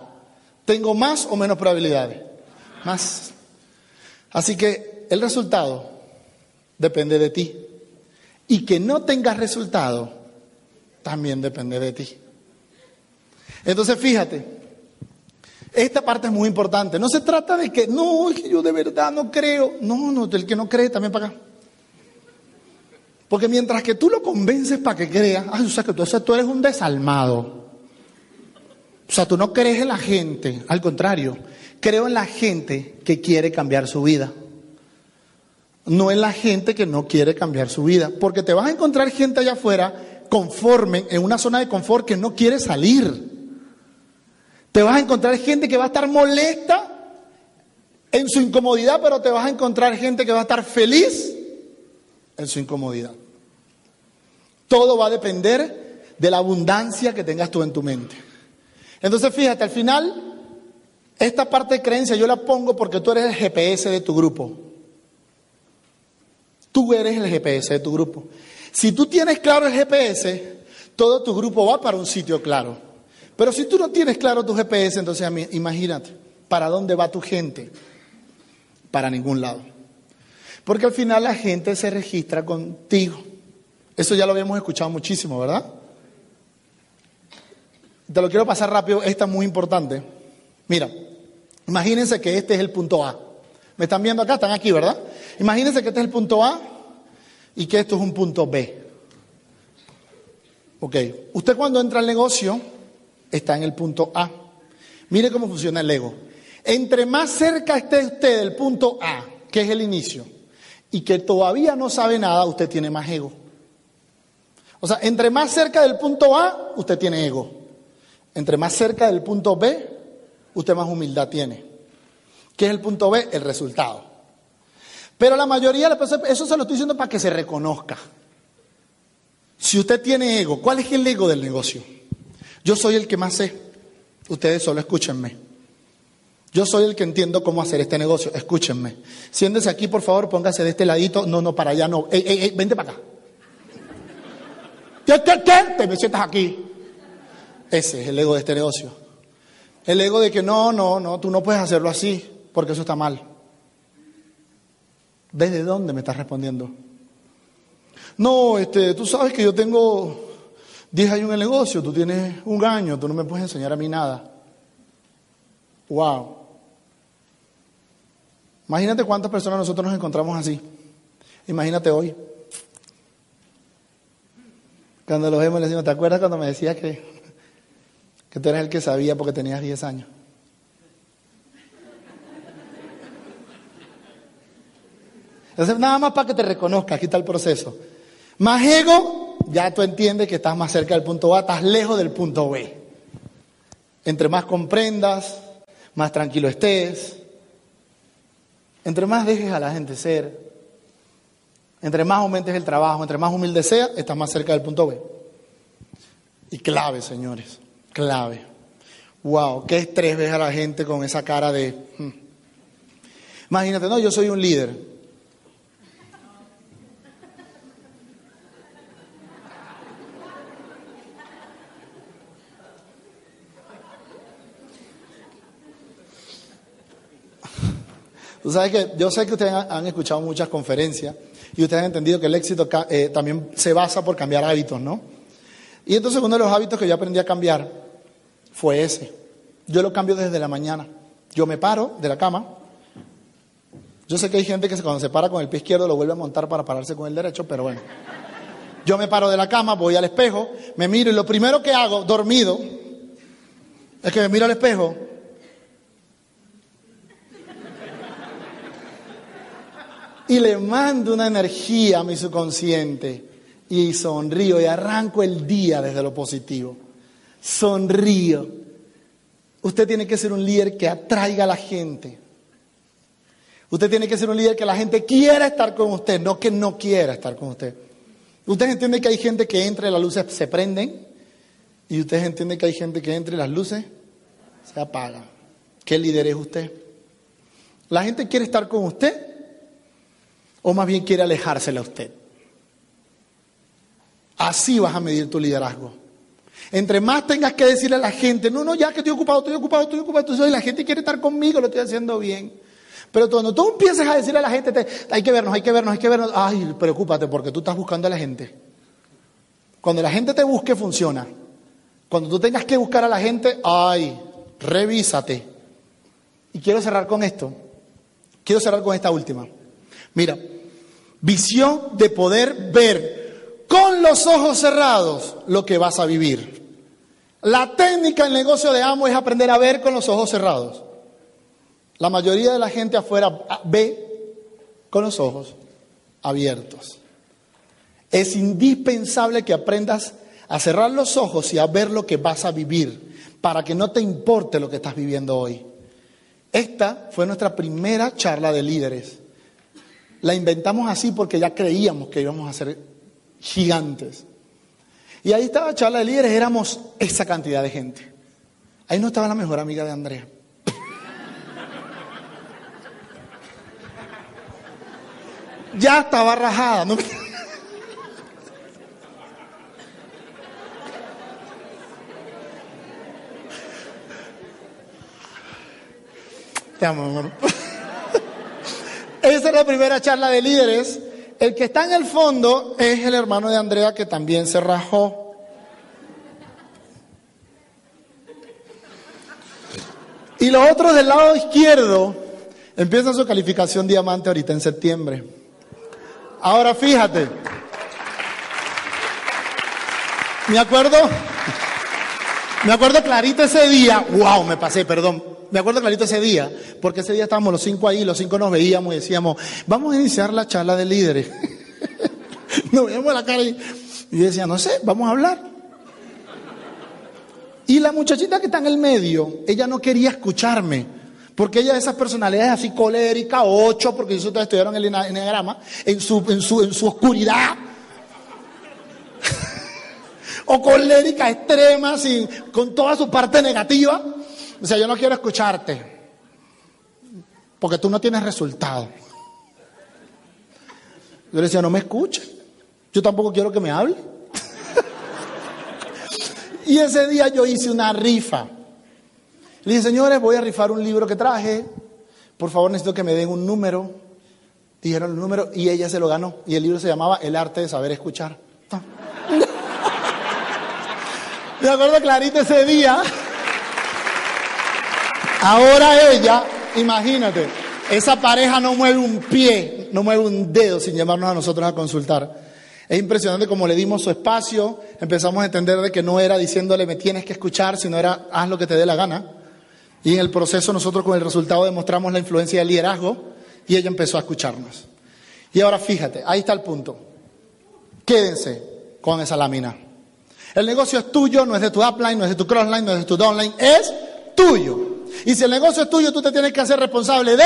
tengo más o menos probabilidades. Más. Así que el resultado depende de ti. Y que no tengas resultado también depende de ti. Entonces fíjate, esta parte es muy importante. No se trata de que, no, es que yo de verdad no creo. No, no, el que no cree también para acá. Porque mientras que tú lo convences para que crea, o sea, que tú, tú eres un desalmado. O sea, tú no crees en la gente, al contrario, creo en la gente que quiere cambiar su vida no es la gente que no quiere cambiar su vida, porque te vas a encontrar gente allá afuera conforme, en una zona de confort que no quiere salir. Te vas a encontrar gente que va a estar molesta en su incomodidad, pero te vas a encontrar gente que va a estar feliz en su incomodidad. Todo va a depender de la abundancia que tengas tú en tu mente. Entonces, fíjate, al final, esta parte de creencia yo la pongo porque tú eres el GPS de tu grupo. Tú eres el GPS de tu grupo. Si tú tienes claro el GPS, todo tu grupo va para un sitio claro. Pero si tú no tienes claro tu GPS, entonces imagínate, ¿para dónde va tu gente? Para ningún lado. Porque al final la gente se registra contigo. Eso ya lo habíamos escuchado muchísimo, ¿verdad? Te lo quiero pasar rápido, esta es muy importante. Mira, imagínense que este es el punto A. ¿Me están viendo acá? Están aquí, ¿verdad? Imagínense que este es el punto A y que esto es un punto B. Ok, usted cuando entra al negocio está en el punto A. Mire cómo funciona el ego. Entre más cerca esté usted del punto A, que es el inicio, y que todavía no sabe nada, usted tiene más ego. O sea, entre más cerca del punto A, usted tiene ego. Entre más cerca del punto B, usted más humildad tiene. ¿Qué es el punto B? El resultado. Pero la mayoría de las personas, eso se lo estoy diciendo para que se reconozca. Si usted tiene ego, ¿cuál es el ego del negocio? Yo soy el que más sé. Ustedes solo escúchenme. Yo soy el que entiendo cómo hacer este negocio. Escúchenme. Siéndese aquí, por favor, póngase de este ladito. No, no, para allá no. Ey, ey, ey, vente para acá. ¿Qué, qué, qué? Me sientas aquí. Ese es el ego de este negocio. El ego de que no, no, no, tú no puedes hacerlo así, porque eso está mal. ¿Desde dónde me estás respondiendo? No, este, tú sabes que yo tengo 10 años en el negocio, tú tienes un año, tú no me puedes enseñar a mí nada. Wow. Imagínate cuántas personas nosotros nos encontramos así. Imagínate hoy. Cuando los vemos le decimos, ¿te acuerdas cuando me decías que, que tú eres el que sabía porque tenías 10 años? Entonces, nada más para que te reconozca, aquí está el proceso. Más ego, ya tú entiendes que estás más cerca del punto A, estás lejos del punto B. Entre más comprendas, más tranquilo estés, entre más dejes a la gente ser, entre más aumentes el trabajo, entre más humilde sea, estás más cerca del punto B. Y clave, señores, clave. Wow, qué estrés ves a la gente con esa cara de... Hmm. Imagínate, no, yo soy un líder. Tú sabes que yo sé que ustedes han escuchado muchas conferencias y ustedes han entendido que el éxito eh, también se basa por cambiar hábitos, ¿no? Y entonces uno de los hábitos que yo aprendí a cambiar fue ese. Yo lo cambio desde la mañana. Yo me paro de la cama. Yo sé que hay gente que cuando se para con el pie izquierdo lo vuelve a montar para pararse con el derecho, pero bueno. Yo me paro de la cama, voy al espejo, me miro y lo primero que hago, dormido, es que me miro al espejo y le mando una energía a mi subconsciente y sonrío y arranco el día desde lo positivo. Sonrío. Usted tiene que ser un líder que atraiga a la gente. Usted tiene que ser un líder que la gente quiera estar con usted, no que no quiera estar con usted. Usted entiende que hay gente que entre, las luces se prenden, y usted entiende que hay gente que entre, las luces se apagan. ¿Qué líder es usted? La gente quiere estar con usted o más bien quiere alejársela a usted. Así vas a medir tu liderazgo. Entre más tengas que decirle a la gente, no, no, ya que estoy ocupado, estoy ocupado, estoy ocupado, entonces la gente quiere estar conmigo, lo estoy haciendo bien. Pero cuando tú empieces a decirle a la gente, hay que vernos, hay que vernos, hay que vernos, ay, preocúpate porque tú estás buscando a la gente. Cuando la gente te busque, funciona. Cuando tú tengas que buscar a la gente, ay, revísate. Y quiero cerrar con esto. Quiero cerrar con esta última. Mira, Visión de poder ver con los ojos cerrados lo que vas a vivir. La técnica del negocio de amo es aprender a ver con los ojos cerrados. La mayoría de la gente afuera ve con los ojos abiertos. Es indispensable que aprendas a cerrar los ojos y a ver lo que vas a vivir para que no te importe lo que estás viviendo hoy. Esta fue nuestra primera charla de líderes. La inventamos así porque ya creíamos que íbamos a ser gigantes. Y ahí estaba charla de líderes, éramos esa cantidad de gente. Ahí no estaba la mejor amiga de Andrea. ya estaba rajada. ¿no? Te amo, amor. Esa es la primera charla de líderes El que está en el fondo es el hermano de Andrea que también se rajó. Y los otros del lado izquierdo empiezan su calificación diamante ahorita en septiembre. Ahora fíjate. Me acuerdo, me acuerdo clarito ese día, wow, me pasé, perdón, me acuerdo clarito ese día, porque ese día estábamos los cinco ahí, los cinco nos veíamos y decíamos, vamos a iniciar la charla de líderes. nos veíamos la cara y, y decía, no sé, vamos a hablar. Y la muchachita que está en el medio, ella no quería escucharme, porque ella de esas personalidades así colérica, ocho, porque ustedes estudiaron el enneagrama, en su, en su, en su oscuridad, o colérica extrema, sin, con toda su parte negativa. O sea, yo no quiero escucharte, porque tú no tienes resultado. Yo le decía, no me escuches, yo tampoco quiero que me hable. y ese día yo hice una rifa. Le dije, señores, voy a rifar un libro que traje, por favor necesito que me den un número. Dijeron el número y ella se lo ganó. Y el libro se llamaba El arte de saber escuchar. Me acuerdo clarito ese día. Ahora ella, imagínate, esa pareja no mueve un pie, no mueve un dedo sin llamarnos a nosotros a consultar. Es impresionante como le dimos su espacio, empezamos a entender de que no era diciéndole me tienes que escuchar, sino era haz lo que te dé la gana. Y en el proceso nosotros con el resultado demostramos la influencia del liderazgo y ella empezó a escucharnos. Y ahora fíjate, ahí está el punto. Quédense con esa lámina. El negocio es tuyo, no es de tu upline, no es de tu crossline, no es de tu downline, es tuyo. Y si el negocio es tuyo, tú te tienes que hacer responsable de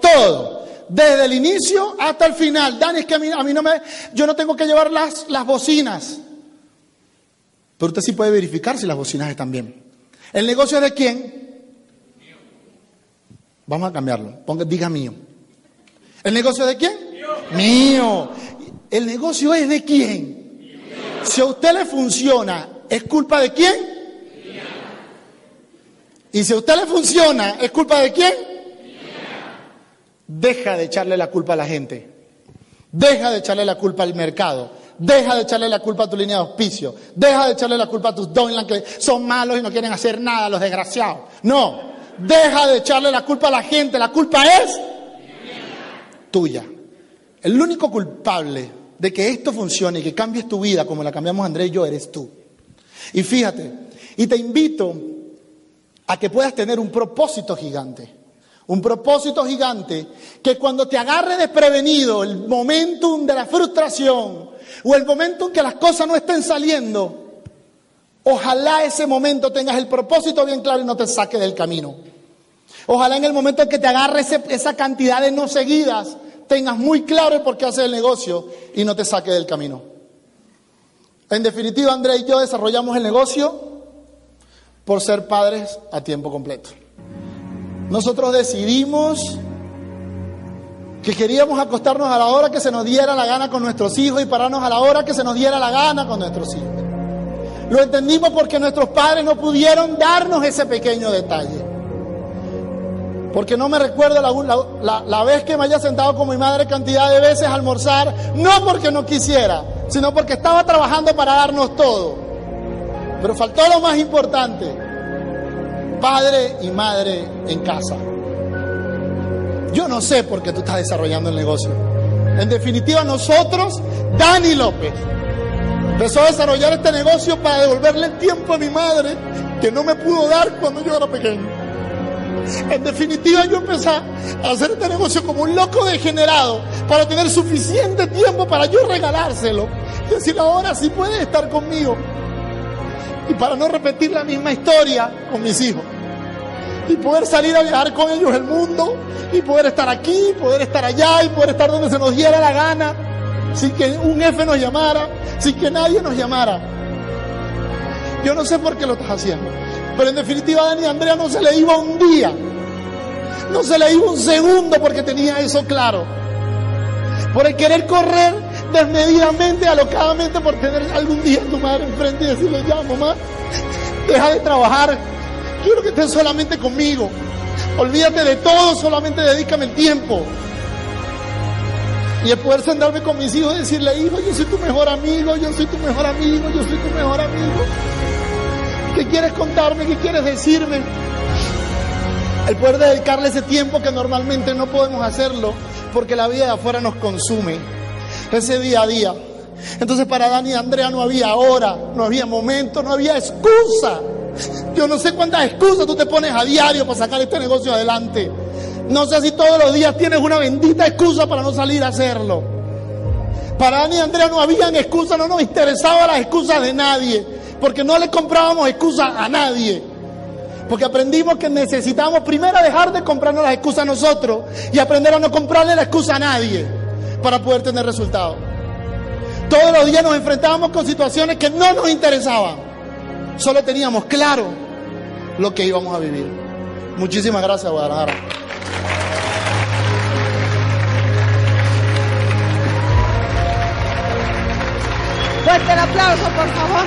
todo. Desde el inicio hasta el final. Dani, es que a mí, a mí no me, yo no tengo que llevar las, las bocinas. Pero usted sí puede verificar si las bocinas están bien. ¿El negocio es de quién? Vamos a cambiarlo. Ponga, diga mío. ¿El negocio es de quién? Mío. mío. ¿El negocio es de quién? Si a usted le funciona, ¿es culpa de quién? Y si a usted le funciona, ¿es culpa de quién? Deja de echarle la culpa a la gente. Deja de echarle la culpa al mercado. Deja de echarle la culpa a tu línea de auspicio. Deja de echarle la culpa a tus downline que son malos y no quieren hacer nada, los desgraciados. No. Deja de echarle la culpa a la gente. La culpa es tuya. El único culpable de que esto funcione y que cambies tu vida como la cambiamos André y yo, eres tú. Y fíjate, y te invito a que puedas tener un propósito gigante. Un propósito gigante que cuando te agarre desprevenido el momentum de la frustración o el momento en que las cosas no estén saliendo, ojalá ese momento tengas el propósito bien claro y no te saque del camino. Ojalá en el momento en que te agarre esa cantidad de no seguidas, tengas muy claro el por qué haces el negocio y no te saque del camino. En definitiva, André y yo desarrollamos el negocio por ser padres a tiempo completo. Nosotros decidimos que queríamos acostarnos a la hora que se nos diera la gana con nuestros hijos y pararnos a la hora que se nos diera la gana con nuestros hijos. Lo entendimos porque nuestros padres no pudieron darnos ese pequeño detalle. Porque no me recuerdo la, vez que me haya sentado con mi madre cantidad de veces a almorzar, no porque no quisiera, sino porque estaba trabajando para darnos todo. Pero faltó lo más importante, padre y madre en casa. Yo no sé por qué tú estás desarrollando el negocio. En definitiva, nosotros, Dani López, empezó a desarrollar este negocio para devolverle el tiempo a mi madre que no me pudo dar cuando yo era pequeño. En definitiva, yo empecé a hacer este negocio como un loco degenerado para tener suficiente tiempo para yo regalárselo y decir, ahora sí puedes estar conmigo. Y para no repetir la misma historia con mis hijos. Y poder salir a viajar con ellos el mundo. Y poder estar aquí, poder estar allá y poder estar donde se nos diera la gana. Sin que un F nos llamara, sin que nadie nos llamara. Yo no sé por qué lo estás haciendo. Pero en definitiva Dani Andrea no se le iba un día. No se le iba un segundo porque tenía eso claro. Por el querer correr desmedidamente, alocadamente, por tener algún día a tu madre enfrente y decirle, ya mamá, deja de trabajar. Quiero que estés solamente conmigo. Olvídate de todo, solamente dedícame el tiempo. Y el poder sentarme con mis hijos y decirle, hijo, yo soy tu mejor amigo, yo soy tu mejor amigo, yo soy tu mejor amigo. ¿Qué quieres contarme? ¿Qué quieres decirme? El poder dedicarle ese tiempo que normalmente no podemos hacerlo porque la vida de afuera nos consume. Ese día a día. Entonces para Dani y Andrea no había hora, no había momento, no había excusa. Yo no sé cuántas excusas tú te pones a diario para sacar este negocio adelante. No sé si todos los días tienes una bendita excusa para no salir a hacerlo. Para Dani y Andrea no habían excusas, no nos interesaban las excusas de nadie, porque no le comprábamos excusas a nadie. Porque aprendimos que necesitamos primero dejar de comprarnos las excusas a nosotros y aprender a no comprarle la excusa a nadie para poder tener resultados. Todos los días nos enfrentábamos con situaciones que no nos interesaban. Solo teníamos claro lo que íbamos a vivir. Muchísimas gracias, Guadalajara. Fuerte el aplauso, por favor.